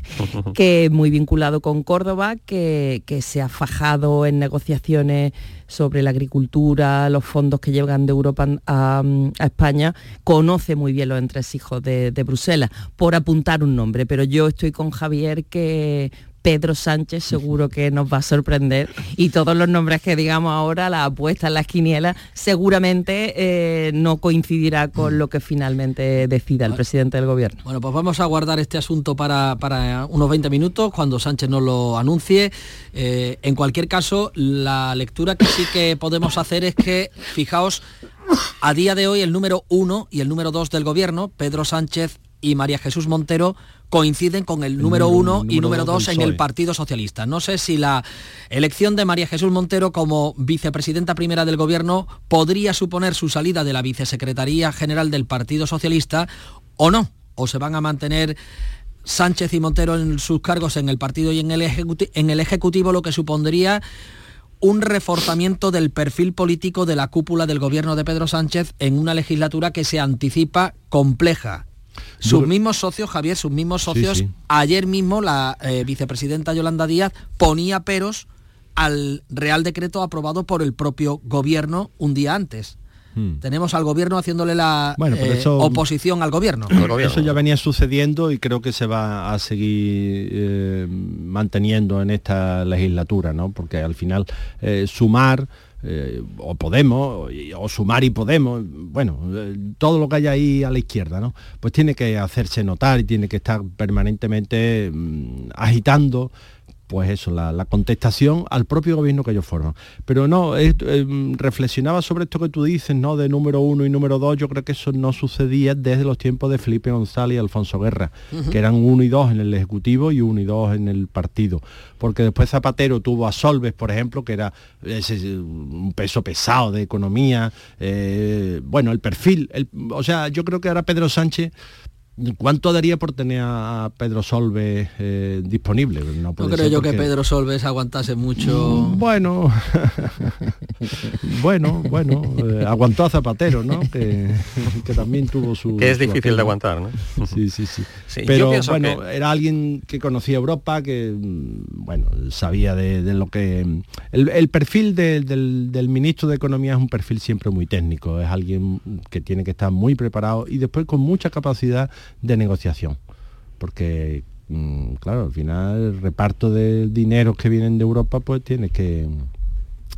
que es muy vinculado con Córdoba, que, se ha fajado en negociaciones sobre la agricultura, los fondos que llegan de Europa a, España, conoce muy bien los entresijos de, de Bruselas, por apuntar un nombre, pero yo estoy con Javier que Pedro Sánchez seguro que nos va a sorprender y todos los nombres que digamos ahora, la apuesta en las quinielas, seguramente eh, no coincidirá con lo que finalmente decida el presidente del gobierno. Bueno, pues vamos a guardar este asunto para, unos 20 minutos cuando Sánchez nos lo anuncie. Eh, en cualquier caso, la lectura que sí que podemos hacer es que, fijaos, a día de hoy el número uno y el número dos del gobierno, Pedro Sánchez y María Jesús Montero coinciden con el número uno y número dos en el Partido Socialista. No sé si la elección de María Jesús Montero como vicepresidenta primera del Gobierno podría suponer su salida de la vicesecretaría general del Partido Socialista o no, o se van a mantener Sánchez y Montero en sus cargos en el partido y en el, en el Ejecutivo, lo que supondría un reforzamiento del perfil político de la cúpula del gobierno de Pedro Sánchez en una legislatura que se anticipa compleja sus mismos socios, Javier, sus mismos socios, ayer mismo la eh, vicepresidenta Yolanda Díaz ponía peros al Real Decreto aprobado por el propio gobierno un día antes. Hmm. Tenemos al gobierno haciéndole la eh, oposición al gobierno. Eso ya venía sucediendo y creo que se va a seguir eh, manteniendo en esta legislatura, ¿no? Porque al final sumar eh, o Podemos, o Sumar y Podemos, bueno, eh, todo lo que hay ahí a la izquierda, ¿no? Pues tiene que hacerse notar y tiene que estar permanentemente mm, agitando pues eso, la, contestación al propio gobierno que ellos forman. Pero no, eh, reflexionaba sobre esto que tú dices, ¿no? De número uno y número dos, yo creo que eso no sucedía desde los tiempos de Felipe González y Alfonso Guerra, que eran uno y dos en el Ejecutivo y uno y dos en el partido. Porque después Zapatero tuvo a Solves, por ejemplo, que era un peso pesado de economía, eh, bueno, el perfil, o sea, yo creo que ahora Pedro Sánchez ¿Cuánto daría por tener a Pedro Solves eh, disponible? No, creo yo que Pedro Solves aguantase mucho. Mm, bueno, bueno, bueno, eh, aguantó a Zapatero, ¿no? Que, también tuvo su... Que es difícil de aguantar, ¿no? Sí, sí, sí. Pero bueno, era alguien que conocía Europa, que, mm, bueno, sabía de, lo que... El, perfil del, del ministro de Economía es un perfil siempre muy técnico, es alguien que tiene que estar muy preparado y después con mucha capacidad de negociación. Porque, mm, claro, al final el reparto de dinero que vienen de Europa, pues tiene que,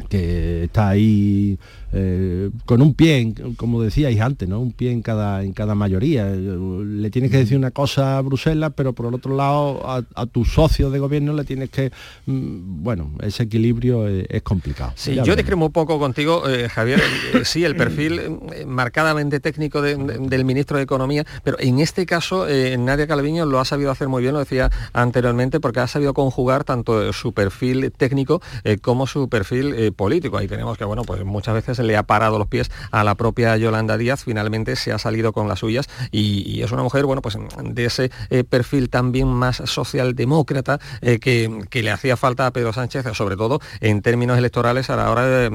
que está ahí eh, con un pie, como decíais antes, ¿no? Un pie en cada, en cada mayoría. Le tienes que decir una cosa a Bruselas, pero por el otro lado a, tus socios de gobierno le tienes que... Mm, bueno, ese equilibrio es, complicado. Sí, yo discremo un poco contigo, eh, Javier. Eh, sí, el perfil marcadamente técnico del ministro de Economía, pero en este caso Nadia Calviño lo ha sabido hacer muy bien, lo decía anteriormente, porque ha sabido conjugar tanto su perfil técnico como su perfil político. Ahí tenemos que, bueno, pues muchas veces le ha parado los pies a la propia Yolanda Díaz, finalmente se ha salido con las suyas y, es una mujer, bueno, pues de ese eh, perfil también más socialdemócrata eh, que, le hacía falta a Pedro Sánchez, sobre todo en términos electorales a la hora de,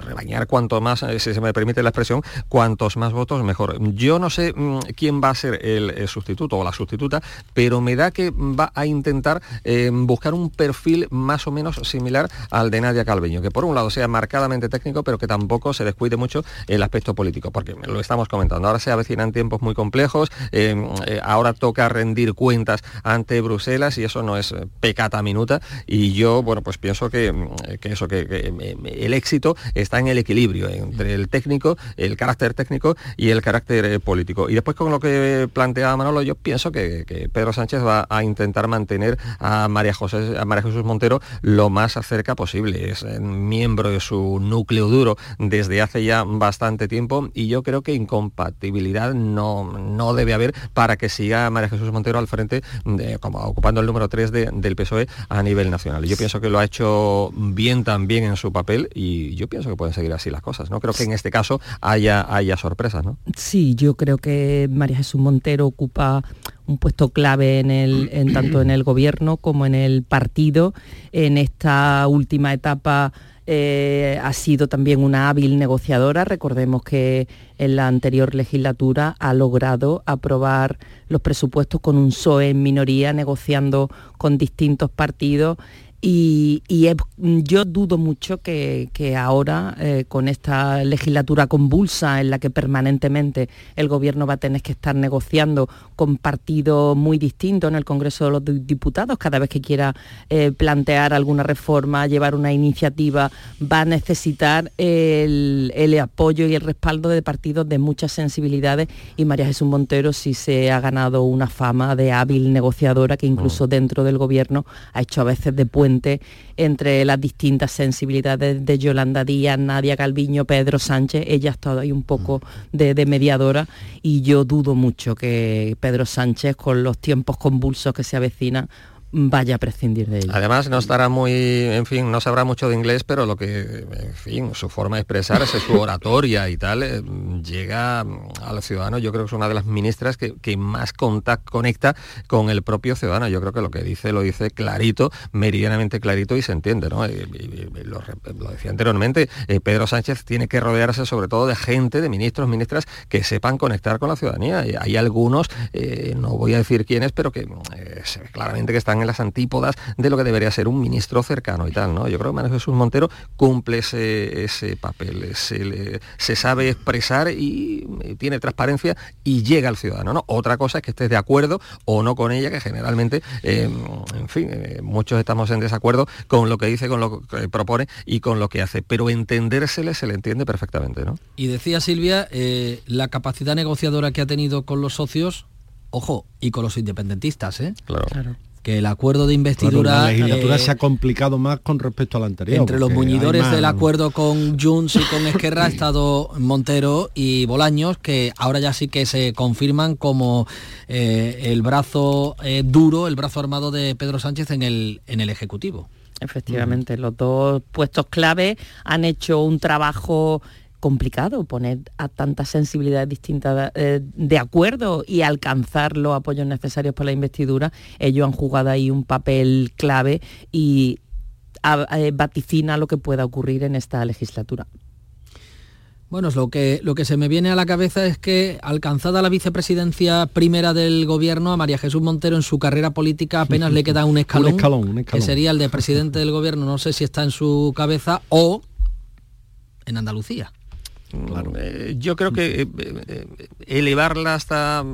rebañar cuanto más, eh, si se me permite la expresión, cuantos más votos mejor. Yo no sé mm, quién va a ser el, sustituto o la sustituta, pero me da que va a intentar buscar un perfil más o menos similar al de Nadia Calveño, que por un lado sea marcadamente técnico, pero que tampoco se descuide mucho el aspecto político, porque lo estamos comentando. Ahora se avecinan tiempos muy complejos, em, eh, ahora toca rendir cuentas ante Bruselas y eso no es eh, pecata minuta. Y yo, bueno, pues pienso que, mm, eso, que, el éxito está en el equilibrio entre el técnico, el carácter técnico y el carácter eh, político. Y después con lo que planteaba Manolo, yo pienso que, Pedro Sánchez va a intentar mantener a María José, a María Jesús Montero lo más cerca posible. Miembro de su núcleo duro desde hace ya bastante tiempo y yo creo que incompatibilidad no, no debe haber para que siga María Jesús Montero al frente, como ocupando el número 3 del PSOE a nivel nacional. Yo pienso que lo ha hecho bien también en su papel y yo pienso que pueden seguir así las cosas. No creo que en este caso haya, haya sorpresas. ¿no? Sí, yo creo que María Jesús Montero ocupa un puesto clave en el, en tanto en el gobierno como en el partido en esta última etapa eh, ha sido también una hábil negociadora. Recordemos que en la anterior legislatura ha logrado aprobar los presupuestos con un PSOE en minoría, negociando con distintos partidos y, yo dudo mucho que, ahora, eh, con esta legislatura convulsa en la que permanentemente el gobierno va a tener que estar negociando con partidos muy distintos en el Congreso de los Diputados, cada vez que quiera eh, plantear alguna reforma, llevar una iniciativa, va a necesitar el, apoyo y el respaldo de partidos de muchas sensibilidades y María Jesús Montero sí se ha ganado una fama de hábil negociadora que incluso mm. dentro del gobierno ha hecho a veces de puente entre las distintas sensibilidades de Yolanda Díaz, Nadia Calviño, Pedro Sánchez. Ella ha estado ahí un poco de, de mediadora y yo dudo mucho que Pedro Sánchez, con los tiempos convulsos que se avecinan, vaya a prescindir de él. Además, no estará muy, en fin, no sabrá mucho de inglés, pero lo que, en fin, su forma de expresarse, su oratoria y tal, eh, llega al ciudadano. Yo creo que es una de las ministras que, más contacto conecta con el propio ciudadano. Yo creo que lo que dice lo dice clarito, meridianamente clarito y se entiende, ¿no? lo, decía anteriormente, eh, Pedro Sánchez tiene que rodearse sobre todo de gente, de ministros, ministras que sepan conectar con la ciudadanía. Y hay algunos, eh, no voy a decir quiénes, pero que se claramente que están las antípodas de lo que debería ser un ministro cercano y tal, ¿no? Yo creo que Manuel Jesús Montero cumple ese, ese papel, se, se sabe expresar y, tiene transparencia y llega al ciudadano, ¿no? Otra cosa es que estés de acuerdo o no con ella, que generalmente, eh, en fin, eh, muchos estamos en desacuerdo con lo que dice, con lo que propone y con lo que hace, pero entendérsele se le entiende perfectamente, ¿no? Y decía Silvia, eh, la capacidad negociadora que ha tenido con los socios ojo, y con los independentistas, ¿eh? Claro. claro que el acuerdo de investidura... la legislatura eh, se ha complicado más con respecto al anterior. Entre los muñidores del acuerdo con Junts y con Esquerra ha estado Montero y Bolaños, que ahora ya sí que se confirman como eh, el brazo eh, duro, el brazo armado de Pedro Sánchez en el, en el Ejecutivo. Efectivamente, los dos puestos clave han hecho un trabajo complicado poner a tantas sensibilidades distintas eh, de acuerdo y alcanzar los apoyos necesarios para la investidura. Ellos han jugado ahí un papel clave y eh, vaticina lo que pueda ocurrir en esta legislatura. Bueno, lo que, lo que se me viene a la cabeza es que alcanzada la vicepresidencia primera del gobierno, a María Jesús Montero en su carrera política apenas le queda un escalón, un escalón, un escalón. que sería el de presidente del gobierno, no sé si está en su cabeza o en Andalucía. Claro. Eh, yo creo que eh, eh, elevarla hasta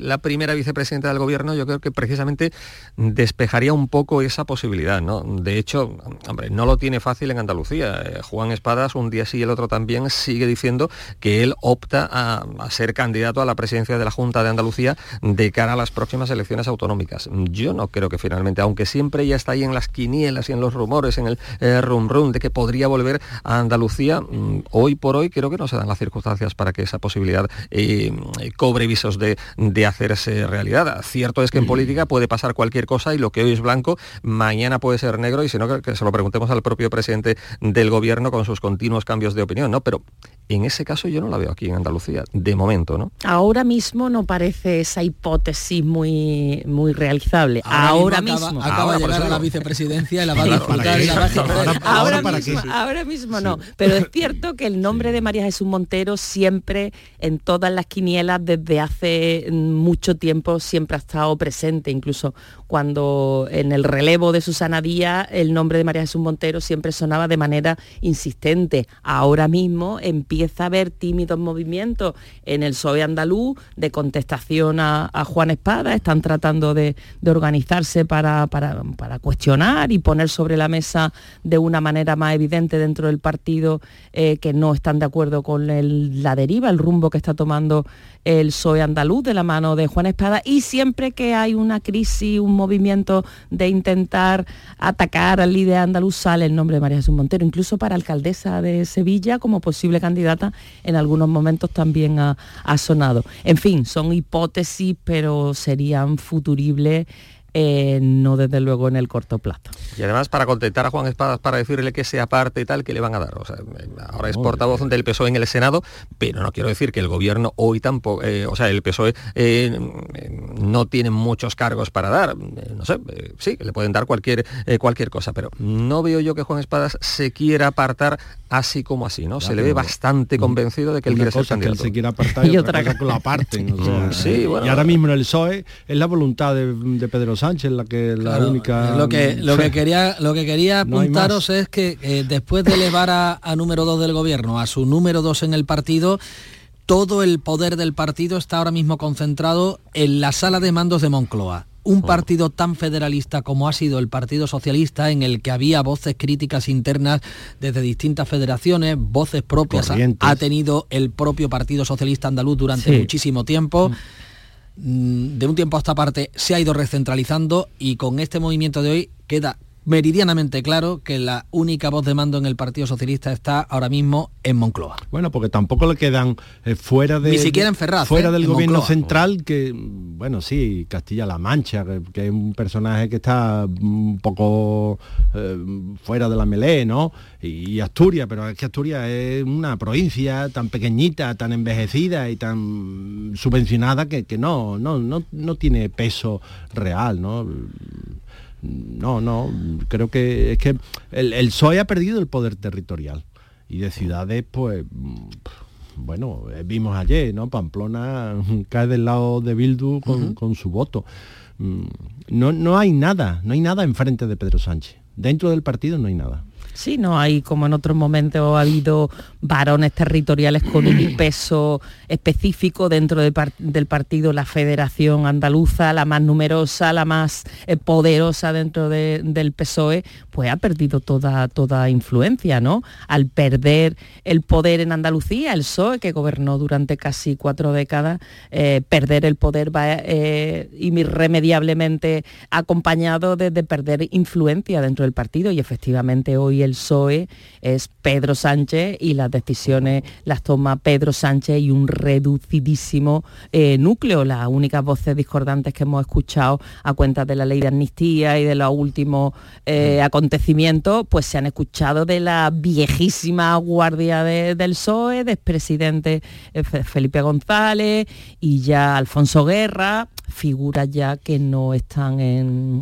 la primera vicepresidenta del gobierno, yo creo que precisamente despejaría un poco esa posibilidad, ¿no? De hecho, hombre, no lo tiene fácil en Andalucía. Juan Espadas, un día sí y el otro también, sigue diciendo que él opta a, ser candidato a la presidencia de la Junta de Andalucía de cara a las próximas elecciones autonómicas. Yo no creo que finalmente, aunque siempre ya está ahí en las quinielas y en los rumores, en el rum rum de que podría volver a Andalucía, mm, hoy por hoy creo que se dan las circunstancias para que esa posibilidad eh, cobre visos de, hacerse realidad. Cierto es que en política puede pasar cualquier cosa y lo que hoy es blanco, mañana puede ser negro y si no, que se lo preguntemos al propio presidente del gobierno con sus continuos cambios de opinión, ¿no? Pero en ese caso yo no la veo aquí en Andalucía, de momento, ¿no? Ahora mismo no parece esa hipótesis muy, muy realizable. Ahora, mismo. Acaba, de llegar a la vicepresidencia y la va a disfrutar. Ahora, mismo, ahora mismo no. Pero es cierto que el nombre de María Jesús Montero siempre, en todas las quinielas, desde hace mucho tiempo, siempre ha estado presente. Incluso cuando en el relevo de Susana Díaz, el nombre de María Jesús Montero siempre sonaba de manera insistente. Ahora mismo empieza empieza a haber tímidos movimientos en el PSOE andaluz de contestación a, Juan Espada, están tratando de, organizarse para, para, cuestionar y poner sobre la mesa de una manera más evidente dentro del partido eh, que no están de acuerdo con la deriva, el rumbo que está tomando el PSOE andaluz de la mano de Juan Espada y siempre que hay una crisis, un movimiento de intentar atacar al líder andaluz sale el nombre de María Jesús Montero, incluso para alcaldesa de Sevilla como posible candidata en algunos momentos también ha, sonado. En fin, son hipótesis, pero serían futuribles eh, no desde luego en el corto plazo. Y además para contentar a Juan Espadas, para decirle que sea parte y tal, que le van a dar. ahora es portavoz del PSOE en el Senado, pero no quiero decir que el gobierno hoy tampoco, eh, o sea, el PSOE eh, no tiene muchos cargos para dar. no sé, sí, le pueden dar cualquier, cualquier cosa, pero no veo yo que Juan Espadas se quiera apartar así como así, ¿no? se le ve bastante convencido de que él quiere ser candidato. Que él se quiera apartar y, otra cosa que lo aparten. sí, bueno, y ahora mismo en el PSOE es la voluntad de, de Pedro Sánchez la que la única lo que lo que quería lo que quería apuntaros es que eh, después de elevar a, número dos del gobierno a su número dos en el partido todo el poder del partido está ahora mismo concentrado en la sala de mandos de Moncloa un oh. partido tan federalista como ha sido el Partido Socialista, en el que había voces críticas internas desde distintas federaciones, voces propias ha, tenido el propio Partido Socialista andaluz durante muchísimo tiempo. Mm. Mm, de un tiempo a esta parte se ha ido recentralizando y con este movimiento de hoy queda meridianamente claro que la única voz de mando en el Partido Socialista está ahora mismo en Moncloa. Bueno, porque tampoco le quedan eh, fuera de ni siquiera en Ferraz, fuera ¿eh? del gobierno central que bueno, sí, Castilla-La Mancha, que, es un personaje que está un poco eh, fuera de la melé, ¿no? Y, Asturias, pero es que Asturias es una provincia tan pequeñita, tan envejecida y tan subvencionada que, que no, no, no, no tiene peso real, ¿no? No, no, creo que es que el, el PSOE ha perdido el poder territorial y de ciudades, pues, mm, bueno, eh, vimos ayer, ¿no? Pamplona cae del lado de Bildu con, su voto. Mm, no, no hay nada, no hay nada enfrente de Pedro Sánchez. Dentro del partido no hay nada. Sí, no hay, como en otros momentos ha habido varones territoriales con un peso específico dentro del partido, la Federación Andaluza, la más numerosa, la más eh, poderosa dentro del PSOE, pues ha perdido toda, toda influencia, ¿no? Al perder el poder en Andalucía, el PSOE, que gobernó durante casi cuatro décadas, eh, perder el poder va eh, irremediablemente acompañado de perder influencia dentro del partido y efectivamente hoy el PSOE es Pedro Sánchez y las decisiones las toma Pedro Sánchez y un reducidísimo eh, núcleo. Las únicas voces discordantes que hemos escuchado a cuenta de la ley de amnistía y de los últimos eh, acontecimientos, pues se han escuchado de la viejísima guardia del PSOE, del presidente Felipe González y ya Alfonso Guerra figuras ya que no están en,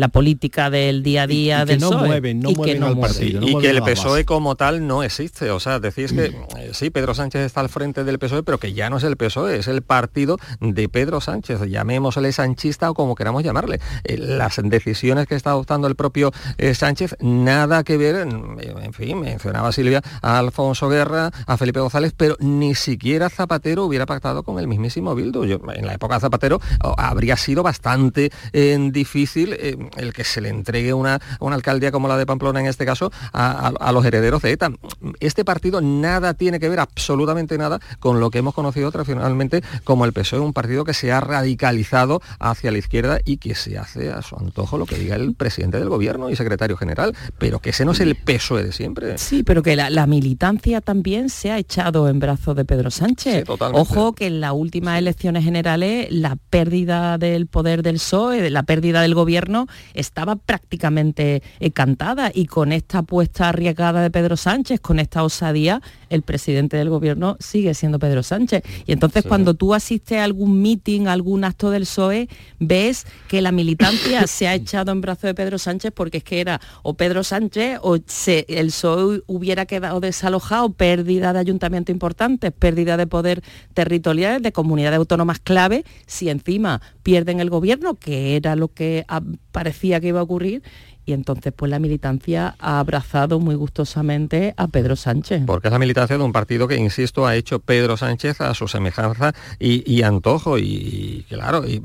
la política del día a día del no mueven, no mueven al partido. y que el PSOE como tal no existe. O sea, decís que eh, sí, Pedro Sánchez está al frente del PSOE, pero que ya no es el PSOE, es el partido de Pedro Sánchez. Llamémosle sanchista o como queramos llamarle. Eh, las decisiones que está adoptando el propio eh, Sánchez, nada que ver, en, fin, mencionaba Silvia a Alfonso Guerra, a Felipe González, pero ni siquiera Zapatero hubiera pactado con el mismísimo Bildu. Yo, en la época de Zapatero habría sido bastante eh, difícil eh, el que se le entregue una, una alcaldía como la de Pamplona en este caso a, los herederos de ETA. Este partido nada tiene que ver, absolutamente nada, con lo que hemos conocido tradicionalmente como el PSOE, un partido que se ha radicalizado hacia la izquierda y que se hace a su antojo lo que diga el presidente del gobierno y secretario general, pero que ese no es el PSOE de siempre. Sí, pero que la, militancia también se ha echado en brazos de Pedro Sánchez. Ojo que en las últimas elecciones generales la pérdida del poder del PSOE, de la pérdida del gobierno, estaba prácticamente eh, cantada y con esta apuesta arriesgada de Pedro Sánchez, con esta osadía, el presidente del gobierno sigue siendo Pedro Sánchez. Y entonces cuando tú asistes a algún meeting, a algún acto del PSOE, ves que la militancia se ha echado en brazos de Pedro Sánchez porque es que era o Pedro Sánchez o se, el PSOE hubiera quedado desalojado, pérdida de ayuntamiento importantes, pérdida de poder territorial, de comunidades autónomas clave, si encima pierden el gobierno, que era lo que parecía que iba a ocurrir, y entonces pues la militancia ha abrazado muy gustosamente a Pedro Sánchez. Porque es la militancia de un partido que, insisto, ha hecho Pedro Sánchez a su semejanza y, antojo y, claro, y,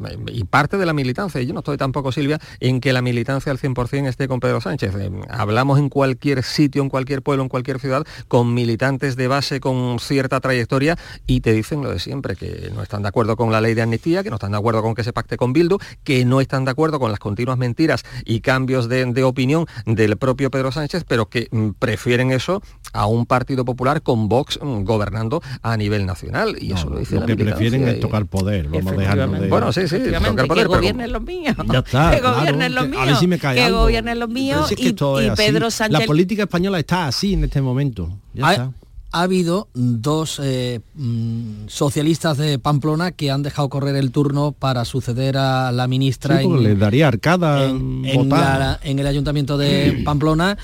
parte de la militancia, y yo no estoy tampoco, Silvia, en que la militancia al 100% esté con Pedro Sánchez. Eh, hablamos en cualquier sitio, en cualquier pueblo, en cualquier ciudad, con militantes de base con cierta trayectoria y te dicen lo de siempre, que no están de acuerdo con la ley de amnistía, que no están de acuerdo con que se pacte con Bildu, que no están de acuerdo con las continuas mentiras y cambios de de opinión del propio Pedro Sánchez, pero que mm, prefieren eso a un Partido Popular con Vox mm, gobernando a nivel nacional. Y eso lo dice lo que prefieren es tocar poder. Vamos de... Bueno, sí, sí, tocar poder. Que gobiernen los míos. Ya está. Que gobiernen los míos. A ver si me cae Que gobiernen los míos y, Pedro Sánchez... La política española está así en este momento. Ya está ha habido dos eh, mm, socialistas de Pamplona que han dejado correr el turno para suceder a la ministra en, le daría arcada en, el ayuntamiento de Pamplona.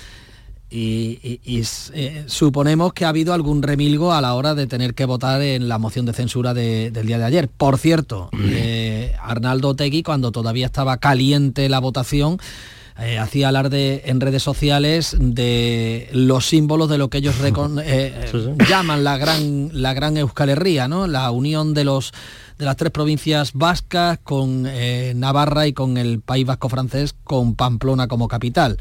Y, eh, suponemos que ha habido algún remilgo a la hora de tener que votar en la moción de censura del día de ayer. Por cierto, eh, Arnaldo Tegui, cuando todavía estaba caliente la votación, eh, hacía alarde en redes sociales de los símbolos de lo que ellos eh, llaman la gran, la gran Euskal Herria, ¿no? la unión de los de las tres provincias vascas con eh, Navarra y con el País Vasco francés con Pamplona como capital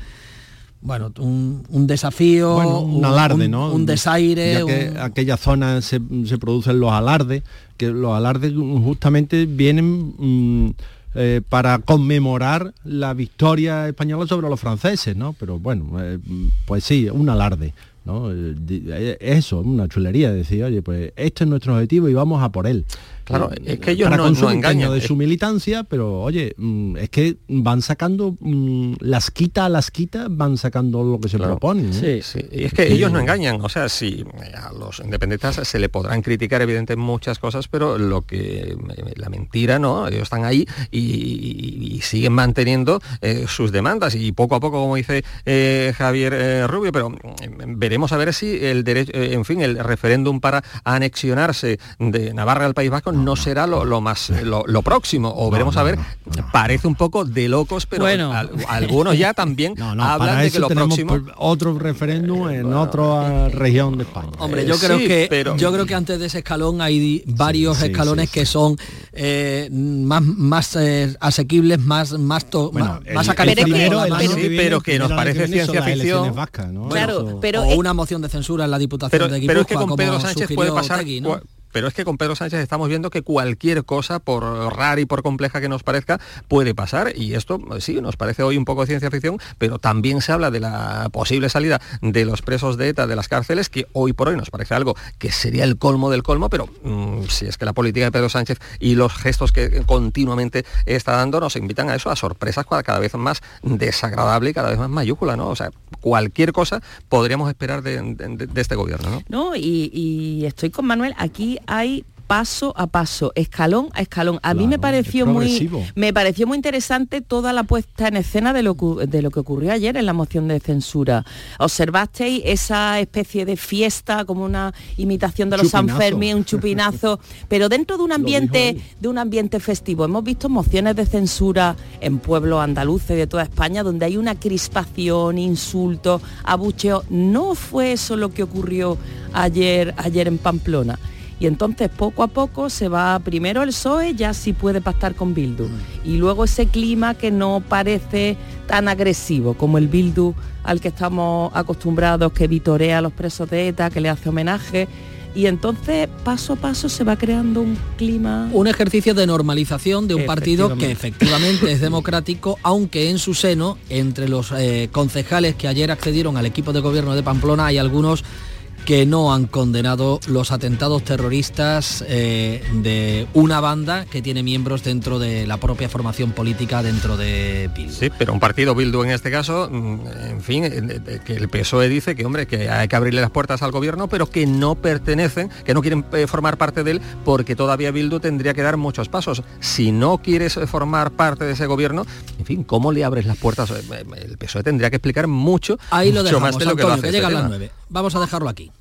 bueno, un, desafío, un, alarde, ¿no? Un desaire. Ya que aquella zona se, producen los alardes, que los alardes justamente vienen mm, eh, para conmemorar la victoria española sobre los franceses, ¿no? Pero bueno, eh, pues sí, un alarde. ¿no? Eh, eso, una chulería, decir, oye, pues este es nuestro objetivo y vamos a por él. Claro, es que ellos no, no engañan. de su militancia, pero oye, mm, es que van sacando mm, las quita a las quita, van sacando lo que se proponen. Sí, sí. Y es que ellos no engañan. O sea, si a los independentistas se le podrán criticar evidentemente muchas cosas, pero lo que la mentira, ¿no? Ellos están ahí y, siguen manteniendo eh, sus demandas y poco a poco, como dice eh, Javier eh, Rubio, pero mm, veremos a ver si el derecho, en fin, el referéndum para anexionarse de Navarra al País Vasco no será lo, más lo, próximo o veremos a ver. parece un poco de locos pero bueno. algunos ya también hablan de que lo próximo otro referéndum en otra región de España. Hombre yo creo que pero... yo creo que antes de ese escalón hay varios escalones que son eh, más más eh, asequibles más más bueno, más, pero que nos parece ciencia ficción. claro pero o una moción de censura en la diputación de Guipúzcoa pero es que con Pedro Sánchez puede pasar pero es que con Pedro Sánchez estamos viendo que cualquier cosa, por rara y por compleja que nos parezca, puede pasar. Y esto sí, nos parece hoy un poco de ciencia ficción, pero también se habla de la posible salida de los presos de ETA de las cárceles, que hoy por hoy nos parece algo que sería el colmo del colmo, pero mm, si es que la política de Pedro Sánchez y los gestos que continuamente está dando nos invitan a eso, a sorpresas cada vez más desagradable y cada vez más mayúscula, ¿no? O sea, cualquier cosa podríamos esperar de, este gobierno, ¿no? No, y estoy con Manuel, aquí hay paso a paso, escalón a escalón. A mí me pareció muy me pareció muy interesante toda la puesta en escena de lo, de lo que ocurrió ayer en la moción de censura. Observasteis esa especie de fiesta como una imitación de los Sanfermi, un chupinazo, pero dentro de un ambiente de un ambiente festivo. Hemos visto mociones de censura en pueblos andaluces de toda España donde hay una crispación, insultos, abucheo. No fue eso lo que ocurrió ayer ayer en Pamplona y entonces poco a poco se va primero el PSOE ya sí puede pactar con Bildu. Y luego ese clima que no parece tan agresivo como el Bildu al que estamos acostumbrados que vitorea a los presos de ETA, que le hace homenaje. Y entonces paso a paso se va creando un clima... Un ejercicio de normalización de un partido que efectivamente es democrático, aunque en su seno, entre los eh, concejales que ayer accedieron al equipo de gobierno de Pamplona, hay algunos que no han condenado los atentados terroristas eh, de una banda que tiene miembros dentro de la propia formación política dentro de Bildu. Sí, pero un partido Bildu en este caso, mm, en fin, eh, que el PSOE dice que, hombre, que hay que abrirle las puertas al gobierno, pero que no pertenecen, que no quieren eh, formar parte de él porque todavía Bildu tendría que dar muchos pasos. Si no quieres formar parte de ese gobierno, en fin, ¿cómo le abres las puertas? El PSOE tendría que explicar mucho, Ahí lo dejamos, más de lo que lo hace. Este Vamos a dejarlo aquí.